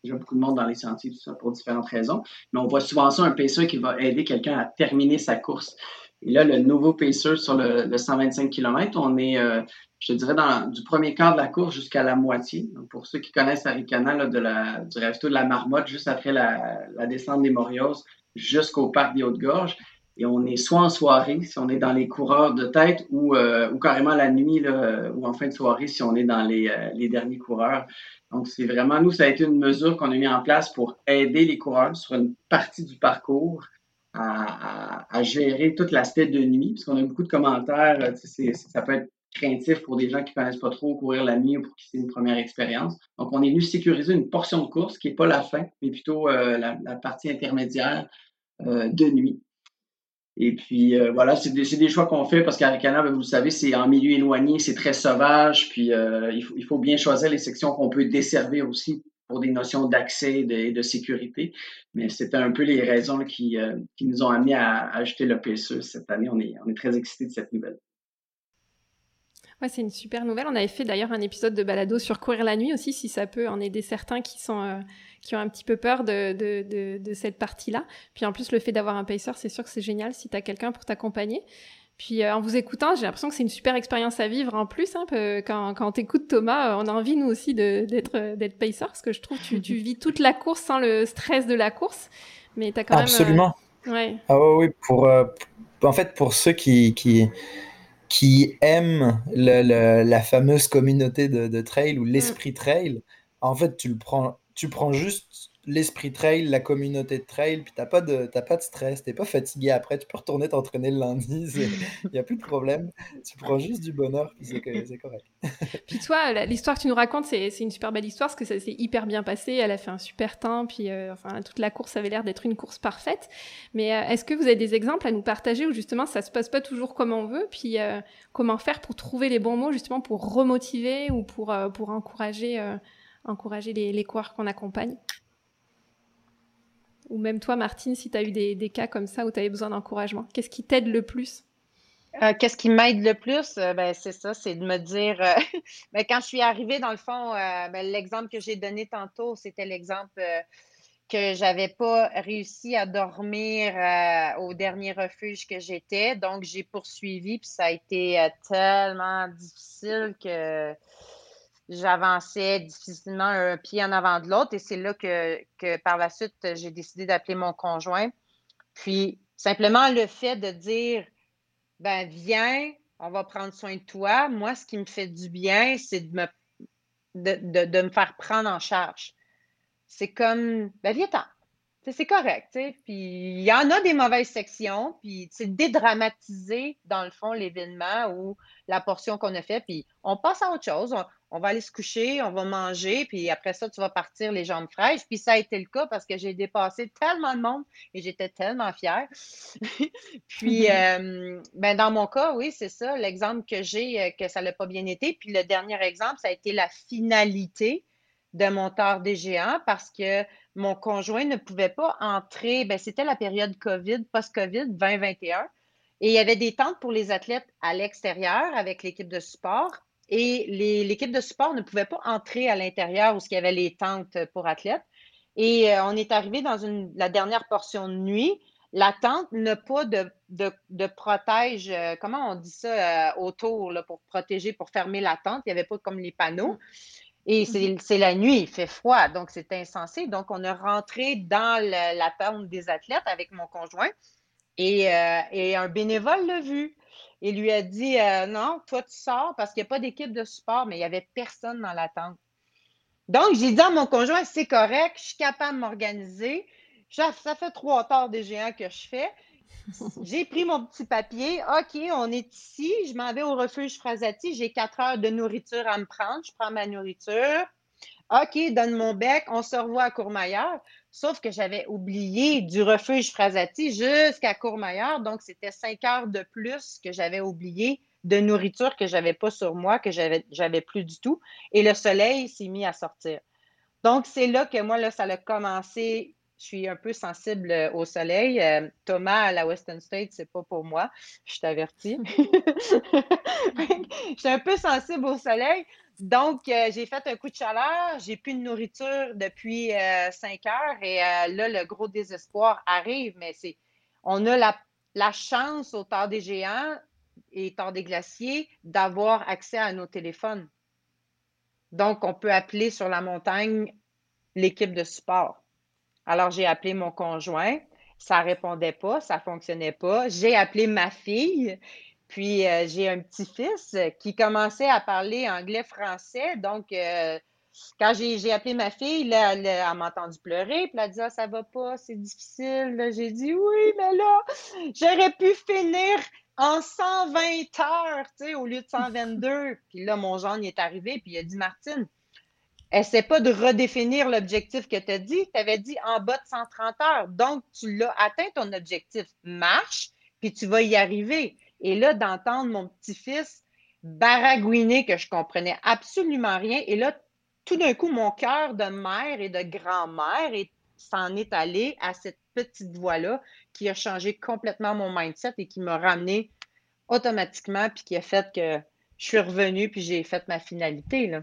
Speaker 4: A beaucoup de monde dans les sentiers, tout ça, pour différentes raisons. Mais on voit souvent ça, un pacer qui va aider quelqu'un à terminer sa course. Et là, le nouveau pacer sur le, le 125 km, on est, euh, je dirais, dans, du premier quart de la course jusqu'à la moitié. Donc, pour ceux qui connaissent Aricana, là, de la, du resto de la Marmotte, juste après la, la descente des Morios, jusqu'au parc des Hautes-Gorges. Et on est soit en soirée, si on est dans les coureurs de tête, ou, euh, ou carrément la nuit, là, ou en fin de soirée, si on est dans les, euh, derniers coureurs. Donc, c'est vraiment, nous, ça a été une mesure qu'on a mis en place pour aider les coureurs sur une partie du parcours à, à, à, gérer tout l'aspect de nuit, parce qu'on a beaucoup de commentaires, ça peut être craintif pour des gens qui ne connaissent pas trop courir la nuit ou pour qui c'est une première expérience. Donc, on est venu sécuriser une portion de course qui n'est pas la fin, mais plutôt euh, la, la, partie intermédiaire euh, de nuit. Et puis, euh, voilà, c'est des, choix qu'on fait parce qu'Aricana, vous le savez, c'est en milieu éloigné, c'est très sauvage, puis euh, il faut, bien choisir les sections qu'on peut desservir aussi pour des notions d'accès et de, sécurité. Mais c'était un peu les raisons qui, euh, qui nous ont amenés à, à ajouter le PSE cette année. On est, on est très excités de cette nouvelle.
Speaker 1: Ouais, c'est une super nouvelle. On avait fait d'ailleurs un épisode de balado sur courir la nuit aussi, si ça peut en aider certains qui sont qui ont un petit peu peur de, de, de, de cette partie-là. Puis en plus, le fait d'avoir un pacer, c'est sûr que c'est génial si tu as quelqu'un pour t'accompagner. Puis euh, en vous écoutant, j'ai l'impression que c'est une super expérience à vivre en plus. Hein, quand quand t'écoutes Thomas, on a envie nous aussi d'être d'être pacer parce que je trouve que tu, tu [LAUGHS] vis toute la course sans le stress de la course, mais t'as quand
Speaker 3: Absolument.
Speaker 1: même. Euh... Ouais.
Speaker 3: Ah oui, pour euh, en fait pour ceux qui qui qui aiment le, le, la fameuse communauté de, de trail ou l'esprit mm. trail, en fait tu le prends tu prends juste l'esprit trail, la communauté de trail, puis t'as pas de pas de stress, t'es pas fatigué après, tu peux retourner t'entraîner le lundi, [LAUGHS] il y a plus de problème, tu prends juste du bonheur, puis c'est correct. [LAUGHS]
Speaker 1: puis toi, l'histoire que tu nous racontes, c'est une super belle histoire parce que ça s'est hyper bien passé, elle a fait un super temps, puis euh, enfin toute la course avait l'air d'être une course parfaite. Mais euh, est-ce que vous avez des exemples à nous partager où justement ça se passe pas toujours comme on veut, puis euh, comment faire pour trouver les bons mots justement pour remotiver ou pour pour encourager encourager les, les qu'on accompagne ou même toi, Martine, si tu as eu des, des, cas comme ça où tu avais besoin d'encouragement, qu'est-ce qui t'aide le plus?
Speaker 2: Euh, qu'est-ce qui m'aide le plus? Euh, ben, c'est ça, c'est de me dire, euh, [LAUGHS] ben, quand je suis arrivée, dans le fond, ben, l'exemple que j'ai donné tantôt, c'était l'exemple que j'avais pas réussi à dormir euh, au dernier refuge que j'étais. Donc, j'ai poursuivi, puis ça a été euh, tellement difficile que j'avançais difficilement un pied en avant de l'autre. Et c'est là que, que, par la suite, j'ai décidé d'appeler mon conjoint. Puis, simplement le fait de dire, ben viens, on va prendre soin de toi. Moi, ce qui me fait du bien, c'est de me, de, de, me faire prendre en charge. C'est comme, ben viens-t'en. C'est correct, Puis il y en a des mauvaises sections, puis c'est dédramatiser, dans le fond, l'événement ou la portion qu'on a fait, puis on passe à autre chose on va aller se coucher, on va manger, puis après ça, tu vas partir les jambes fraîches. Puis ça a été le cas parce que j'ai dépassé tellement de monde et j'étais tellement fière. [LAUGHS] puis, [LAUGHS] euh, ben dans mon cas, oui, c'est ça, l'exemple que j'ai, euh, que ça n'a pas bien été. Puis le dernier exemple, ça a été la finalité de mon tard des géants parce que mon conjoint ne pouvait pas entrer. Ben, c'était la période COVID, post-COVID 2021. Et il y avait des tentes pour les athlètes à l'extérieur avec l'équipe de support et l'équipe de support ne pouvait pas entrer à l'intérieur où il y avait les tentes pour athlètes. Et euh, on est arrivé dans la dernière portion de nuit. La tente n'a pas de, protège, euh, comment on dit ça, euh, autour pour protéger, pour fermer la tente. Il n'y avait pas comme les panneaux. Et mm-hmm. c'est la nuit, il fait froid, donc c'est insensé. Donc, on a rentré dans la tente des athlètes avec mon conjoint et, et un bénévole l'a vu et lui a dit euh, Non, toi, tu sors parce qu'il n'y a pas d'équipe de support, mais il n'y avait personne dans la tente. Donc, j'ai dit à mon conjoint C'est correct, je suis capable de m'organiser. Ça fait trois heures des géants que je fais. [LAUGHS] J'ai pris mon petit papier. OK, on est ici. Je m'en vais au refuge Frasati. J'ai quatre heures de nourriture à me prendre. Je prends ma nourriture. OK, donne mon bec. On se revoit à Courmayeur. Sauf que j'avais oublié du refuge Frasati jusqu'à Courmayeur. Donc, c'était cinq heures de plus que j'avais oublié de nourriture que j'avais pas sur moi, que j'avais, j'avais plus du tout. Et le soleil s'est mis à sortir. Donc, c'est là que moi, là, ça a commencé. Je suis un peu sensible au soleil. Euh, Thomas à la Western State, c'est pas pour moi. Je t'avertis. [LAUGHS] [LAUGHS] je suis un peu sensible au soleil. Donc, euh, j'ai fait un coup de chaleur, j'ai plus de nourriture depuis euh, cinq heures et euh, là, le gros désespoir arrive, mais c'est on a la, chance au temps des géants et temps des glaciers d'avoir accès à nos téléphones. Donc, on peut appeler sur la montagne l'équipe de support. Alors, j'ai appelé mon conjoint, ça répondait pas, ça fonctionnait pas. J'ai appelé ma fille puis euh, j'ai un petit-fils qui commençait à parler anglais-français. Donc, euh, quand j'ai appelé ma fille, elle, m'a entendu pleurer. Puis elle a dit Ah, ça va pas, c'est difficile. J'ai dit Oui, mais là, j'aurais pu finir en 120 heures, tu sais, au lieu de 122. Puis là, mon jeune est arrivé, puis il a dit Martine, essaie pas de redéfinir l'objectif que tu as dit. Tu avais dit en bas de 130 heures. Donc, tu l'as atteint ton objectif. Marche, puis tu vas y arriver. Et là, d'entendre mon petit-fils baragouiner que je comprenais absolument rien. Et là, tout d'un coup, mon cœur de mère et de grand-mère s'en est allé à cette petite voix-là qui a changé complètement mon mindset et qui m'a ramené automatiquement, puis qui a fait que je suis revenue, puis j'ai fait ma finalité. Là.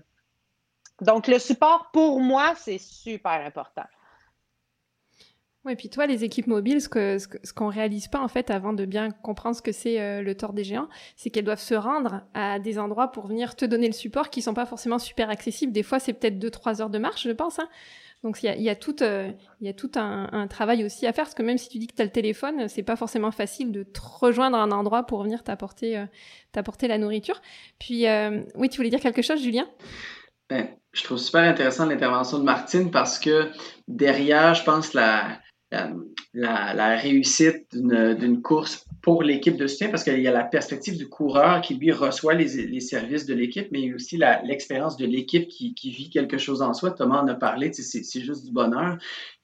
Speaker 2: Donc, le support, pour moi, c'est super important.
Speaker 1: Oui, puis toi, les équipes mobiles, ce qu'on ce, ne réalise pas en fait avant de bien comprendre ce que c'est euh, le tort des géants, c'est qu'elles doivent se rendre à des endroits pour venir te donner le support qui sont pas forcément super accessibles. Des fois, c'est peut-être 2-3 heures de marche, je pense. Hein. Donc il y a, y a, tout, euh, y a tout un, un, travail aussi à faire, parce que même si tu dis que tu as le téléphone, c'est pas forcément facile de te rejoindre à un endroit pour venir t'apporter euh, t'apporter la nourriture. Puis oui, tu voulais dire quelque chose, Julien?
Speaker 4: Ben, Je trouve super intéressant l'intervention de Martine parce que derrière, je pense, la, la, réussite d'une course pour l'équipe de soutien parce qu'il y a la perspective du coureur qui lui reçoit les, les services de l'équipe, mais aussi l'expérience de l'équipe qui, qui, vit quelque chose en soi. Thomas en a parlé, c'est juste du bonheur.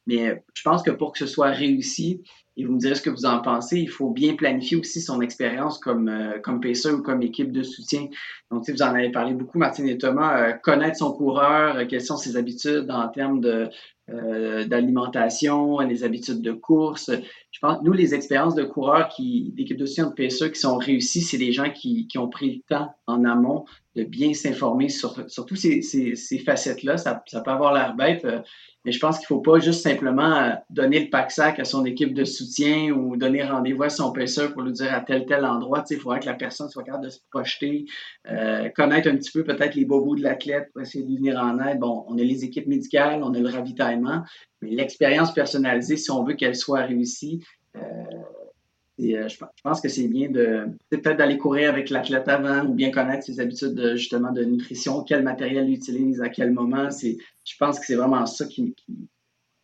Speaker 4: Mais je pense que pour que ce soit réussi, et vous me direz ce que vous en pensez, il faut bien planifier aussi son expérience comme, euh, comme pacer ou comme équipe de soutien. Donc, vous en avez parlé beaucoup, Martine et Thomas, euh, connaître son coureur, euh, quelles sont ses habitudes en termes de, d'alimentation, les habitudes de course, je pense, nous, les expériences de coureurs qui, d'équipe de soutien de PSE qui sont réussies, c'est des gens qui, qui, ont pris le temps en amont de bien s'informer sur, sur toutes ces, ces, ces facettes-là. Ça, ça, peut avoir l'air bête, euh, mais je pense qu'il ne faut pas juste simplement euh, donner le pack-sac à son équipe de soutien ou donner rendez-vous à son PSE pour lui dire à tel tel endroit. Il faudrait que la personne soit capable de se projeter, euh, connaître un petit peu peut-être les bobos de l'athlète pour essayer de lui venir en aide. Bon, on a les équipes médicales, on a le ravitaillement, mais l'expérience personnalisée, si on veut qu'elle soit réussie, euh, euh, je, pense que c'est bien de peut-être d'aller courir avec l'athlète avant ou bien connaître ses habitudes de, justement de nutrition, quel matériel il utilise, à quel moment. C'est, je pense que c'est vraiment ça qui,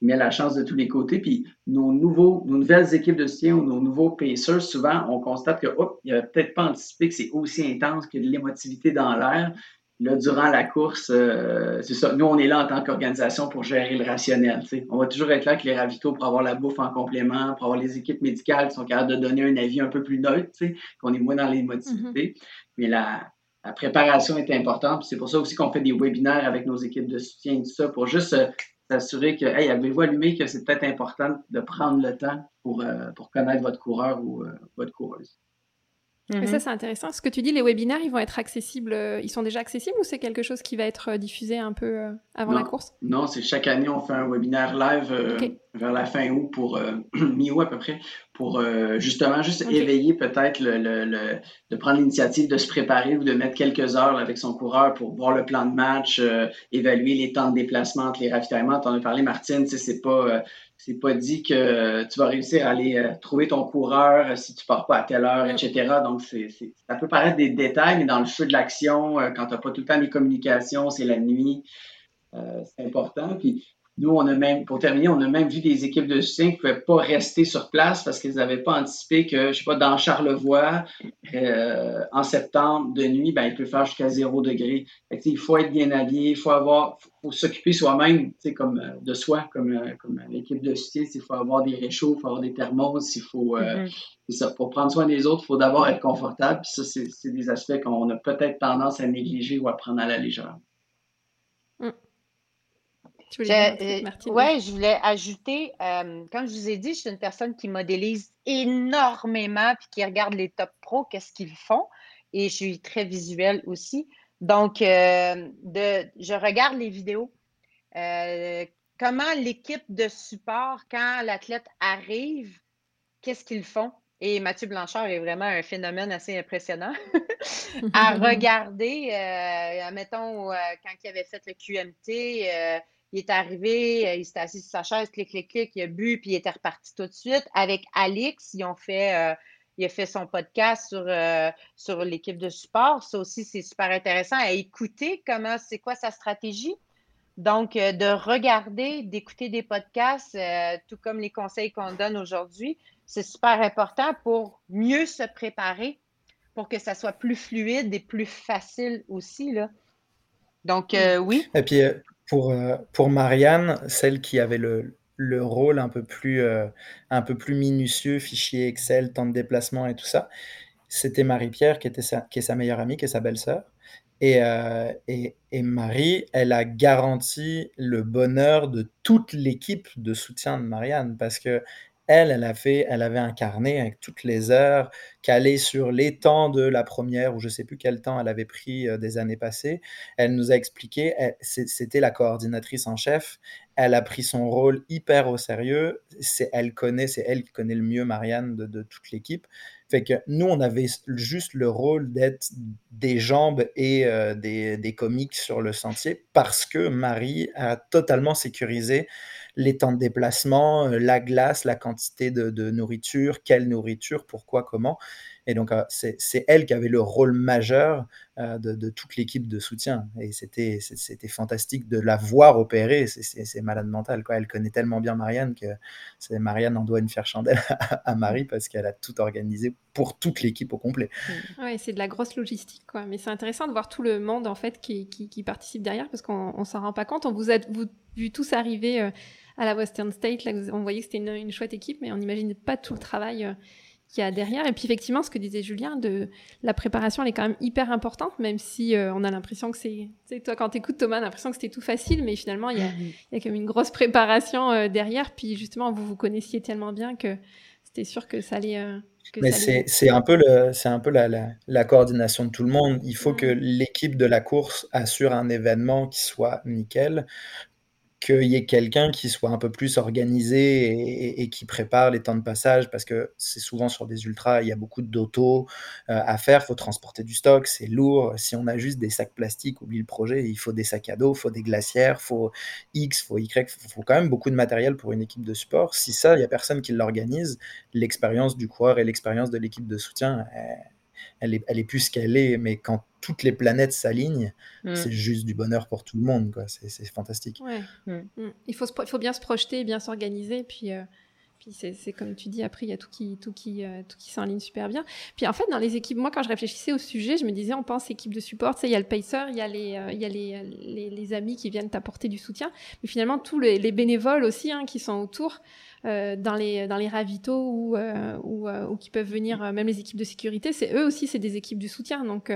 Speaker 4: met la chance de tous les côtés. Puis nos nouveaux, nos nouvelles équipes de soutien ou nos nouveaux pacers, souvent, on constate que, hop, il a peut-être pas anticipé que c'est aussi intense que de l'émotivité dans l'air. Là, durant la course, euh, c'est ça. Nous, on est là en tant qu'organisation pour gérer le rationnel. On va toujours être là avec les ravitaux pour avoir la bouffe en complément, pour avoir les équipes médicales qui sont capables de donner un avis un peu plus neutre, qu'on est moins dans l'émotivité. Mm-hmm. Mais la, préparation est importante. C'est pour ça aussi qu'on fait des webinaires avec nos équipes de soutien et tout ça, pour juste euh, s'assurer que, hey, avez-vous allumé que c'est peut-être important de prendre le temps pour, euh, pour connaître votre coureur ou votre coureuse?
Speaker 1: Mais ça, mhm. c'est intéressant. Ce que tu dis, les webinaires, ils vont être accessibles, euh, ils sont déjà accessibles ou c'est quelque chose qui va être euh, diffusé un peu euh, avant la course?
Speaker 4: Non, c'est chaque année, on fait un webinaire live vers la fin août pour, [CLEARS THROAT] mi-août à peu près, pour justement juste éveiller peut-être le, le, de prendre l'initiative de se préparer ou de mettre quelques heures avec son coureur pour voir le plan de match, évaluer les temps de déplacement entre les ravitaillements. Tu en as parlé, Martine, c'est pas c'est pas dit que tu vas réussir à aller euh, trouver ton coureur euh, si tu pars pas à telle heure, etc. Donc, c'est, ça peut paraître des détails, mais dans le feu de l'action, euh, quand tu n'as pas tout le temps les communications, c'est la nuit, c'est important. Puis, nous, on a même, pour terminer, on a même vu des équipes de soutien qui ne pouvaient pas rester sur place parce qu'ils n'avaient pas anticipé que, je sais pas, dans Charlevoix, euh, en septembre, de nuit, ben, il peut faire jusqu'à zéro degré. il faut être bien habillé, il faut avoir, faut s'occuper soi-même, comme euh, de soi, comme, euh, comme l'équipe de soutien, il faut avoir des réchauds, il faut avoir des thermos, il faut, mm-hmm. ça, pour prendre soin des autres, il faut d'abord être confortable. Puis ça, c'est des aspects qu'on a peut-être tendance à négliger ou à prendre à la légère.
Speaker 2: Oui, ouais, je voulais ajouter, euh, comme je vous ai dit, je suis une personne qui modélise énormément puis qui regarde les top pros, qu'est-ce qu'ils font. Et je suis très visuelle aussi. Donc, euh, de, je regarde les vidéos. Euh, comment l'équipe de support, quand l'athlète arrive, qu'est-ce qu'ils font? Et Mathieu Blanchard est vraiment un phénomène assez impressionnant [LAUGHS] à regarder. Euh, mettons, quand il avait fait le QMT, il est arrivé, euh, il s'est assis sur sa chaise, clic, clic, clic, il a bu, puis il était reparti tout de suite. Avec Alix, ils ont fait, euh, il a fait son podcast sur, euh, sur l'équipe de support. Ça aussi, c'est super intéressant à écouter comment, c'est quoi sa stratégie. Donc, de regarder, d'écouter des podcasts, tout comme les conseils qu'on donne aujourd'hui, c'est super important pour mieux se préparer, pour que ça soit plus fluide et plus facile aussi. Là. Donc, oui.
Speaker 3: Et puis, pour, euh, pour Marianne, celle qui avait le, le rôle un peu, plus, euh, un peu plus minutieux, fichier Excel, temps de déplacement et tout ça, c'était Marie-Pierre qui, était qui est sa meilleure amie, qui est sa belle-sœur. Et, euh, et, et, Marie, elle a garanti le bonheur de toute l'équipe de soutien de Marianne parce que elle, elle, a fait, elle avait un carnet avec toutes les heures, calées sur les temps de la première, ou je ne sais plus quel temps elle avait pris euh, des années passées. Elle nous a expliqué, c'était la coordinatrice en chef, elle a pris son rôle hyper au sérieux. C'est elle connaît, c'est elle qui connaît le mieux Marianne de, toute l'équipe. Fait que nous, on avait juste le rôle d'être des jambes et euh, des, des comiques sur le sentier parce que Marie a totalement sécurisé les temps de déplacement, euh, la glace, la quantité de, nourriture, quelle nourriture, pourquoi, comment. Et donc, euh, c'est elle qui avait le rôle majeur de, toute l'équipe de soutien. Et c'était fantastique de la voir opérer. C'est malade mental. Quoi. Elle connaît tellement bien Marianne que Marianne en doit une faire chandelle [LAUGHS] à, Marie parce qu'elle a tout organisé pour toute l'équipe au complet.
Speaker 1: Mmh. Oui, c'est de la grosse logistique. Quoi. Mais c'est intéressant de voir tout le monde en fait qui, participe derrière parce qu'on ne s'en rend pas compte. On vous a vous, vu tous arriver à la Western State. Là, on voyait que c'était une, chouette équipe, mais on n'imagine pas tout le travail euh, qu'il y a derrière. Et puis effectivement, ce que disait Julien, de la préparation, elle est quand même hyper importante, même si euh, on a l'impression que c'est, toi quand t'écoutes Thomas, on a l'impression que c'était tout facile, mais finalement il y a, mm-hmm. il y a quand même une grosse préparation euh, derrière. Puis justement, vous vous connaissiez tellement bien que c'était sûr que ça allait.
Speaker 3: Mais c'est un peu, le, un peu la, la, coordination de tout le monde. Il faut que l'équipe de la course assure un événement qui soit nickel qu'il y ait quelqu'un qui soit un peu plus organisé et, qui prépare les temps de passage, parce que c'est souvent sur des ultras, il y a beaucoup d'auto euh, à faire, il faut transporter du stock, c'est lourd. Si on a juste des sacs plastiques, oublie le projet, il faut des sacs à dos, il faut des glacières, il faut X, il faut Y, il faut quand même beaucoup de matériel pour une équipe de sport. Si ça, il n'y a personne qui l'organise, l'expérience du coureur et l'expérience de l'équipe de soutien, est, elle est plus qu'elle est, mais quand toutes les planètes s'alignent, mm. c'est juste du bonheur pour tout le monde. C'est fantastique.
Speaker 1: Mm. Mm. Il, faut il faut bien se projeter, bien s'organiser, puis, euh, puis c'est comme tu dis, après, il y a tout qui, tout qui, euh, tout qui s'enligne super bien. Puis en fait, dans les équipes, moi, quand je réfléchissais au sujet, je me disais, on pense équipe de support, il y a le pacer, il y a, les, euh, il y a les, les, les, amis qui viennent t'apporter du soutien, mais finalement, tous les, les bénévoles aussi hein, qui sont autour. Euh, dans les dans les ravitaux ou euh, ou, ou, qui peuvent venir même les équipes de sécurité c'est eux aussi c'est des équipes du soutien donc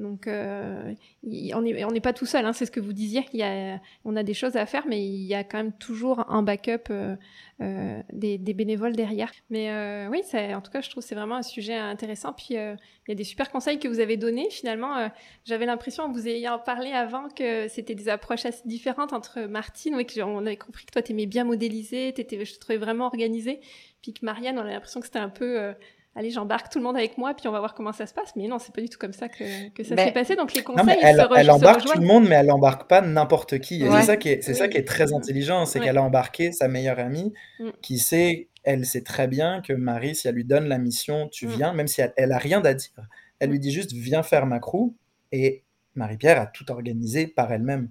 Speaker 1: donc, euh, on n'est pas tout seul, hein, c'est ce que vous disiez. Il y a, on a des choses à faire, mais il y a quand même toujours un backup euh, euh, des, bénévoles derrière. Mais oui, en tout cas, je trouve c'est vraiment un sujet intéressant. Puis, il y a des super conseils que vous avez donnés. Finalement, j'avais l'impression, en vous ayant parlé avant, que c'était des approches assez différentes entre Martine. Oui, on avait compris que toi, tu aimais bien modéliser, étais, je te trouvais vraiment organisée. Puis que Marianne, on a l'impression que c'était un peu allez, j'embarque tout le monde avec moi, puis on va voir comment ça se passe. Mais non, c'est pas du tout comme ça que, ça s'est passé. Donc les conseils,
Speaker 3: elle, se elle embarque tout le monde, mais elle embarque pas n'importe qui. C'est ça qui est, c'est ça qui est très intelligent, c'est qu'elle a embarqué sa meilleure amie, mm. qui sait, elle sait très bien que Marie, si elle lui donne la mission, tu mm. viens, même si elle, elle a rien à dire. Elle lui dit juste, viens faire ma crew, et Marie-Pierre a tout organisé par elle-même.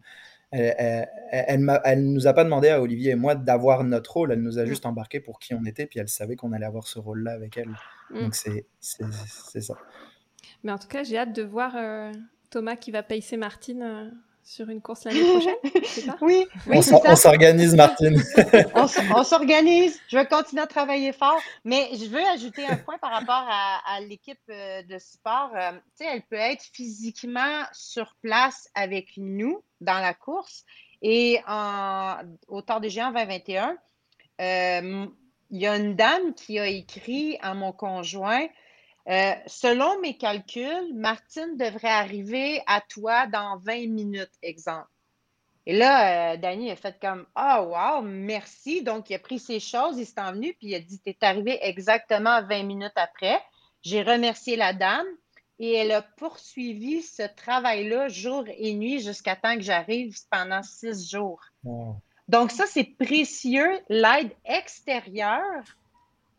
Speaker 3: Elle, elle, nous a pas demandé à Olivier et moi d'avoir notre rôle, elle nous a mm. juste embarqué pour qui on était, puis elle savait qu'on allait avoir ce rôle-là avec elle. Mm. Donc c'est ça.
Speaker 1: Mais en tout cas, j'ai hâte de voir euh, Thomas qui va payer Martine euh, sur une course l'année prochaine. [LAUGHS]
Speaker 2: oui,
Speaker 3: on s'organise, Martine. [LAUGHS]
Speaker 2: on s'organise. Je vais continuer à travailler fort. Mais je veux ajouter un point par rapport à, l'équipe euh, de sport. tu sais, elle peut être physiquement sur place avec nous dans la course. Et en, au Tour des Géants 2021, euh, il y a une dame qui a écrit à mon conjoint euh, Selon mes calculs, Martine devrait arriver à toi dans 20 minutes, exemple. Et là, euh, Danny a fait comme Ah, oh, wow, merci. Donc, il a pris ses choses, il s'est envenu, puis il a dit Tu es arrivé exactement 20 minutes après. J'ai remercié la dame et elle a poursuivi ce travail-là jour et nuit jusqu'à temps que j'arrive pendant six jours. Donc, ça, c'est précieux, l'aide extérieure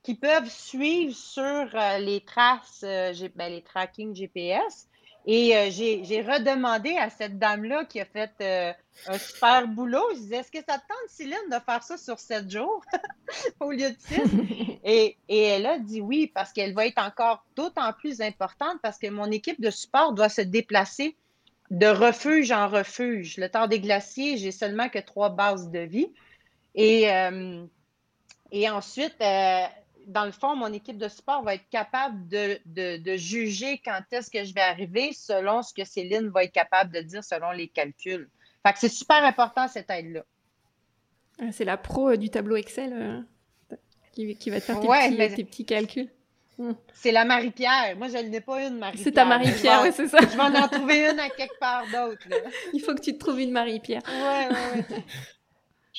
Speaker 2: qui peuvent suivre sur euh, les traces, euh, ben, les tracking GPS. Et euh, j'ai redemandé à cette dame-là qui a fait un super boulot. Je disais, est-ce que ça te tente, Céline, de faire ça sur sept jours [LAUGHS] au lieu de six? [LAUGHS] et, et, elle a dit oui, parce qu'elle va être encore d'autant plus importante parce que mon équipe de support doit se déplacer de refuge en refuge. Le temps des glaciers, j'ai seulement que trois bases de vie. Et, euh, et ensuite, dans le fond, mon équipe de support va être capable de, de juger quand est-ce que je vais arriver selon ce que Céline va être capable de dire selon les calculs. Fait que c'est super important cette aide-là.
Speaker 1: Ah, c'est la pro euh, du tableau Excel euh, qui, qui, va te faire tes, petits, tes petits, calculs.
Speaker 2: Hmm. C'est la Marie-Pierre. Moi, je n'ai pas une Marie-Pierre.
Speaker 1: C'est ta Marie-Pierre, oui, c'est ça.
Speaker 2: Je vais en trouver une à quelque part d'autre. [LAUGHS]
Speaker 1: Il faut que tu te trouves une Marie-Pierre.
Speaker 2: Ouais, ouais, ouais.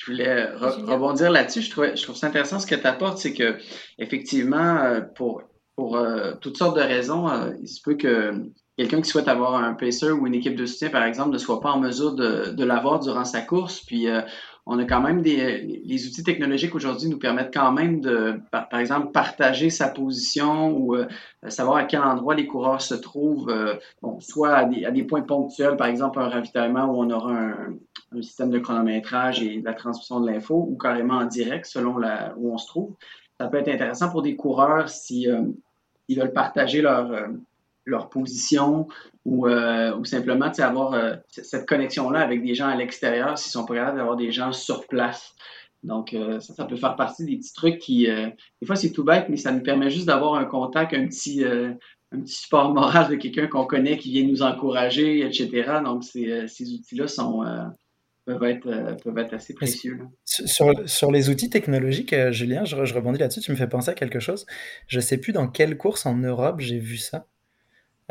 Speaker 4: Je voulais rebondir là-dessus. Je, je trouve ça intéressant ce que tu apportes, c'est que effectivement, euh, pour, pour toutes sortes de raisons, il se peut que quelqu'un qui souhaite avoir un pacer ou une équipe de soutien, par exemple, ne soit pas en mesure de, de l'avoir durant sa course. Puis, euh, on a quand même des les outils technologiques aujourd'hui nous permettent quand même de, par, exemple, partager sa position ou euh, savoir à quel endroit les coureurs se trouvent, euh, bon, soit à des, à des, points ponctuels, par exemple un ravitaillement où on aura un, un système de chronométrage et de la transmission de l'info, ou carrément en direct selon la, où on se trouve. Ça peut être intéressant pour des coureurs si ils veulent partager leur leur position ou, euh, ou simplement avoir euh, cette connexion-là avec des gens à l'extérieur s'ils sont pas capables d'avoir des gens sur place. Donc, euh, ça, ça peut faire partie des petits trucs qui, des fois, c'est tout bête, mais ça nous permet juste d'avoir un contact, un petit, un petit support moral de quelqu'un qu'on connaît qui vient nous encourager, etc. Donc, ces outils-là sont, peuvent être, euh, peuvent être assez précieux.
Speaker 3: Sur, sur, les outils technologiques, euh, Julien, je, je rebondis là-dessus, tu me fais penser à quelque chose. Je ne sais plus dans quelle course en Europe j'ai vu ça,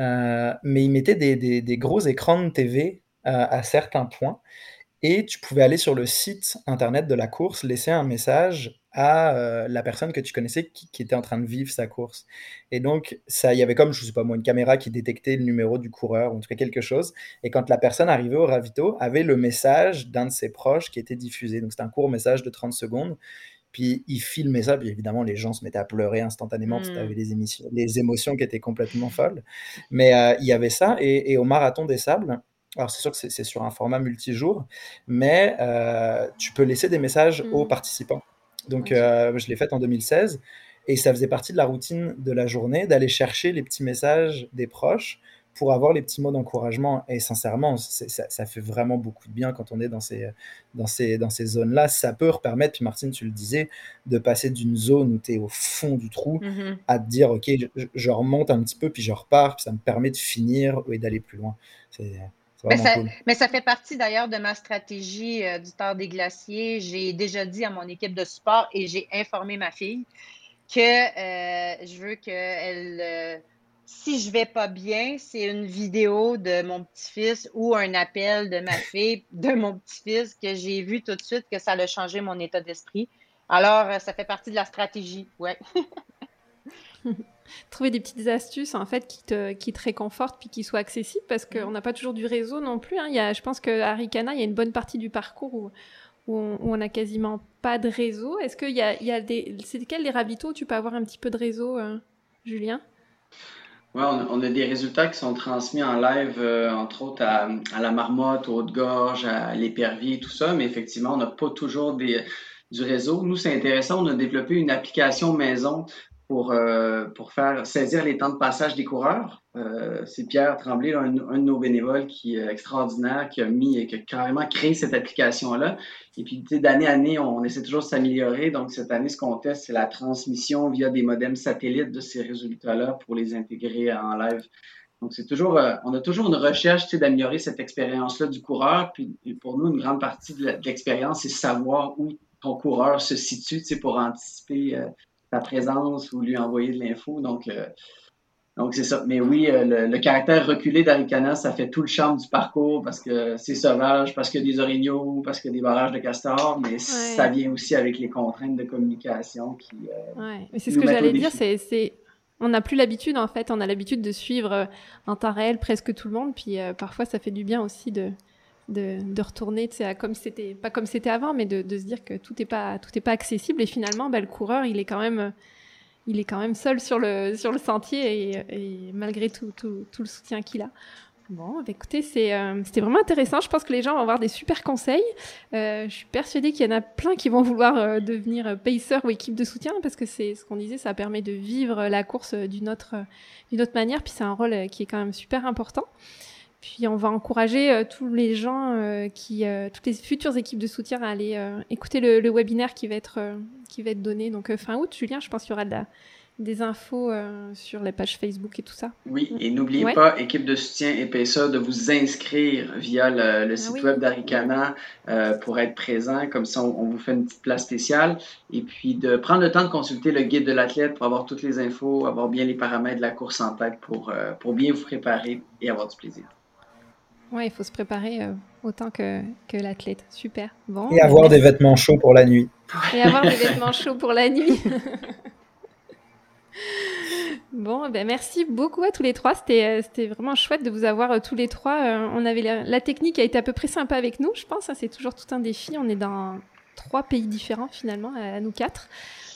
Speaker 3: euh, mais ils mettaient des, des, des, gros écrans de TV à certains points et tu pouvais aller sur le site internet de la course, laisser un message à euh, la personne que tu connaissais qui, était en train de vivre sa course. Et donc, ça, il y avait comme, je sais pas moi, une caméra qui détectait le numéro du coureur, ou en tout cas quelque chose. Et quand la personne arrivait au ravito, avait le message d'un de ses proches qui était diffusé. Donc, c'était un court message de 30 secondes. Puis il filmait ça, puis évidemment les gens se mettaient à pleurer instantanément parce que tu avais les, émissions, les émotions qui étaient complètement folles. Mais euh, il y avait ça, et, et, au marathon des sables, alors c'est sûr que c'est sur un format multijour, mais euh, tu peux laisser des messages aux mmh. participants. Donc euh, je l'ai fait en 2016 et ça faisait partie de la routine de la journée d'aller chercher les petits messages des proches pour avoir les petits mots d'encouragement. Et sincèrement, ça, fait vraiment beaucoup de bien quand on est dans ces, dans ces, dans ces zones-là. Ça peut permettre, puis Martine, tu le disais, de passer d'une zone où tu es au fond du trou mmh à te dire, OK, je, je, remonte un petit peu, puis je repars, puis ça me permet de finir et d'aller plus loin. C'est
Speaker 2: mais ça, mais ça, fait partie d'ailleurs de ma stratégie euh, du temps des glaciers. J'ai déjà dit à mon équipe de support et j'ai informé ma fille que euh, je veux qu'elle, euh, si je vais pas bien, c'est une vidéo de mon petit-fils ou un appel de ma fille, de mon petit-fils, que j'ai vu tout de suite que ça a changé mon état d'esprit. Alors, ça fait partie de la stratégie, ouais. [LAUGHS]
Speaker 1: trouver des petites astuces en fait qui te, qui te réconfortent puis qui soient accessibles parce qu'on n'a pas toujours du réseau non plus. Hein. Il y a, je pense qu'à Ricana, il y a une bonne partie du parcours où, où on n'a quasiment pas de réseau. Est-ce qu'il y a, il y a des. C'est quels les ravitaux où tu peux avoir un petit peu de réseau, euh, Julien?
Speaker 4: Ouais, on, a des résultats qui sont transmis en live, euh, entre autres à, à, la marmotte, au Haute-Gorge, à l'épervier, tout ça, mais effectivement, on n'a pas toujours des, du réseau. Nous, c'est intéressant, on a développé une application maison pour, euh, pour faire saisir les temps de passage des coureurs. Euh, c'est Pierre Tremblay, un, de nos bénévoles qui est extraordinaire, qui a mis, qui a carrément créé cette application-là. Et puis, d'année à année, on, essaie toujours de s'améliorer. Donc, cette année, ce qu'on teste, c'est la transmission via des modems satellites de ces résultats-là pour les intégrer en live. Donc, c'est toujours, euh, on a toujours une recherche d'améliorer cette expérience-là du coureur. Puis, pour nous, une grande partie de l'expérience, c'est savoir où ton coureur se situe pour anticiper sa présence ou lui envoyer de l'info. Donc, euh, donc c'est ça. Mais oui, euh, le, caractère reculé d'Aricana, ça fait tout le charme du parcours parce que c'est sauvage, parce a des orignaux, parce a des barrages de castors, mais ça vient aussi avec les contraintes de communication qui.
Speaker 1: Euh, ouais. Mais c'est ce que j'allais dire, c'est. On n'a plus l'habitude, en fait, on a l'habitude de suivre en temps réel presque tout le monde, puis parfois ça fait du bien aussi de, de, retourner à comme c'était pas comme c'était avant mais de, se dire que tout n'est pas tout pas accessible et finalement bah, le coureur il est quand même il est quand même seul sur le sur le sentier et, malgré tout, tout, le soutien qu'il a Bon, bah, écoutez, euh, c'était vraiment intéressant. Je pense que les gens vont avoir des super conseils. Euh, je suis persuadée qu'il y en a plein qui vont vouloir euh, devenir pacer ou équipe de soutien parce que c'est ce qu'on disait, ça permet de vivre la course d'une autre, d'une autre manière. Puis c'est un rôle qui est quand même super important. Puis on va encourager euh, tous les gens euh, qui, euh, toutes les futures équipes de soutien à aller écouter le, webinaire qui va être qui va être donné donc fin août. Julien, je pense qu'il y aura de la, des infos sur les pages Facebook et tout ça.
Speaker 4: Oui, et n'oubliez pas, équipe de soutien épaisseur, de vous inscrire via le, ah site web d'Aricana pour être présent. Comme ça, on, vous fait une petite place spéciale. Et puis de prendre le temps de consulter le guide de l'athlète pour avoir toutes les infos, avoir bien les paramètres de la course en tête pour, pour bien vous préparer et avoir du plaisir.
Speaker 1: Ouais, il faut se préparer euh, autant que, que l'athlète. Super.
Speaker 3: Bon, et avoir des vêtements chauds pour la nuit.
Speaker 1: Et avoir des vêtements chauds pour la nuit. [LAUGHS] bon, ben merci beaucoup à tous les trois. C'était, euh, vraiment chouette de vous avoir euh, tous les trois. on avait la, technique a été à peu près sympa avec nous, je pense. Hein. c'est toujours tout un défi. On est dans trois pays différents finalement, à, nous quatre.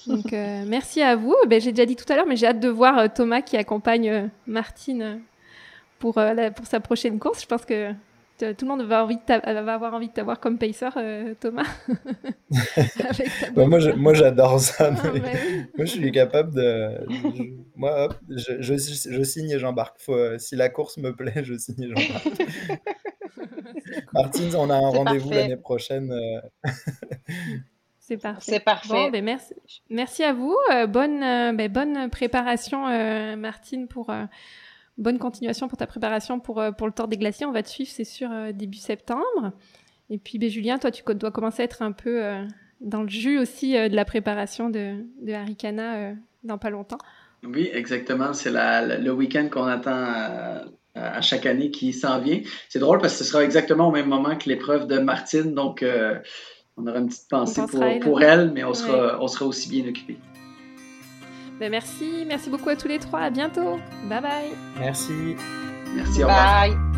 Speaker 1: Donc [LAUGHS] merci à vous. Ben, j'ai déjà dit tout à l'heure, mais j'ai hâte de voir Thomas qui accompagne Martine pour, euh, pour sa prochaine course. Je pense que tout le monde va, envie va avoir envie de t'avoir comme pacer, euh, Thomas. [LAUGHS]
Speaker 3: Bah, moi, moi, j'adore ça. Ah, bah [LAUGHS] moi, je suis capable de. moi, je, je, signe et j'embarque. Euh, si la course me plaît, je signe et j'embarque. [LAUGHS] Martine, on a un rendez-vous l'année prochaine.
Speaker 1: C'est parfait.
Speaker 2: C'est parfait.
Speaker 1: Ben, merci, merci à vous. bonne, ben, bonne préparation, Martine, pour Bonne continuation pour ta préparation pour, euh, pour le Tour des Glaciers. On va te suivre, c'est sûr, euh, début septembre. Et puis, ben, Julien, toi, tu dois commencer à être un peu dans le jus aussi de la préparation de, de Harikana dans pas longtemps.
Speaker 4: Oui, exactement. C'est le week-end qu'on attend à, chaque année qui s'en vient. C'est drôle parce que ce sera exactement au même moment que l'épreuve de Martine. Donc, euh, on aura une petite pensée pour, elle, mais on, sera, on sera aussi bien occupés.
Speaker 1: Ben merci, merci beaucoup à tous les trois. À bientôt. Bye bye.
Speaker 3: Merci.
Speaker 4: Merci, au revoir.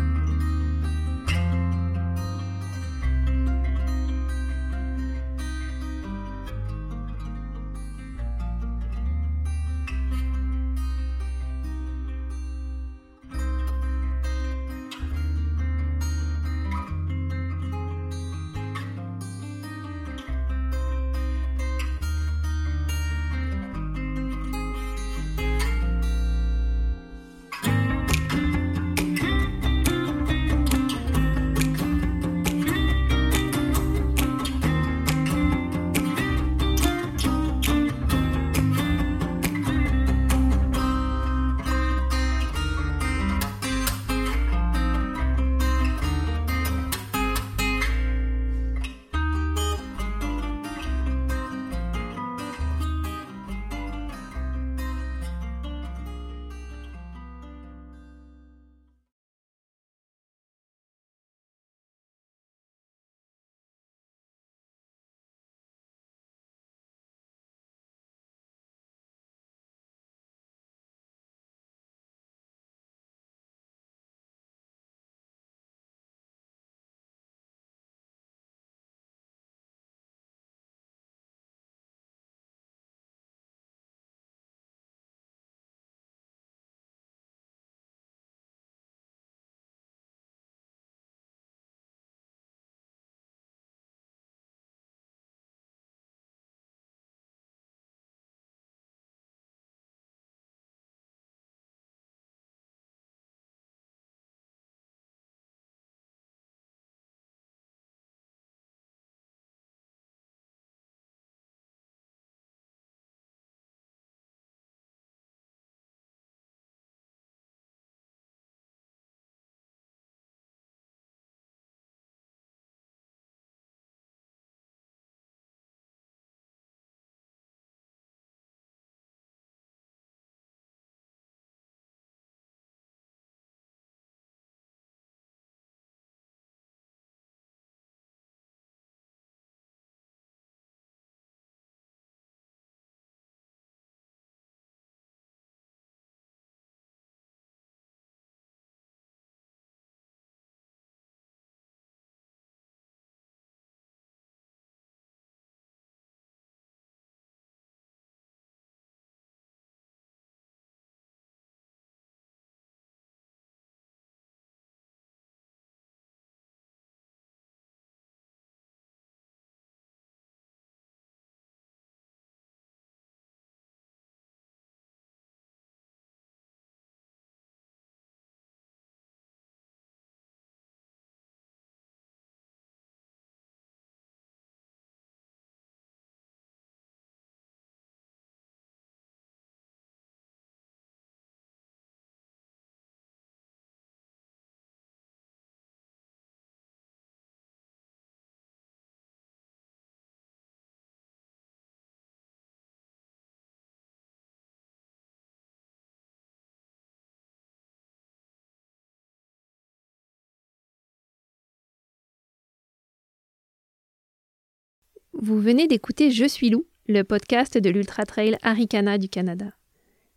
Speaker 1: Vous venez d'écouter Je suis loup, le podcast de l'Ultra Trail Arikana du Canada.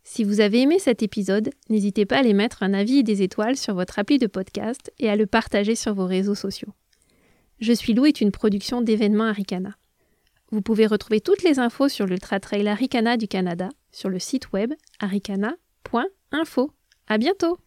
Speaker 1: Si vous avez aimé cet épisode, n'hésitez pas à aller mettre un avis et des étoiles sur votre appli de podcast et à le partager sur vos réseaux sociaux. Je suis loup est une production d'événements Arikana. Vous pouvez retrouver toutes les infos sur l'Ultra Trail Arikana du Canada sur le site web arikana.info. À bientôt!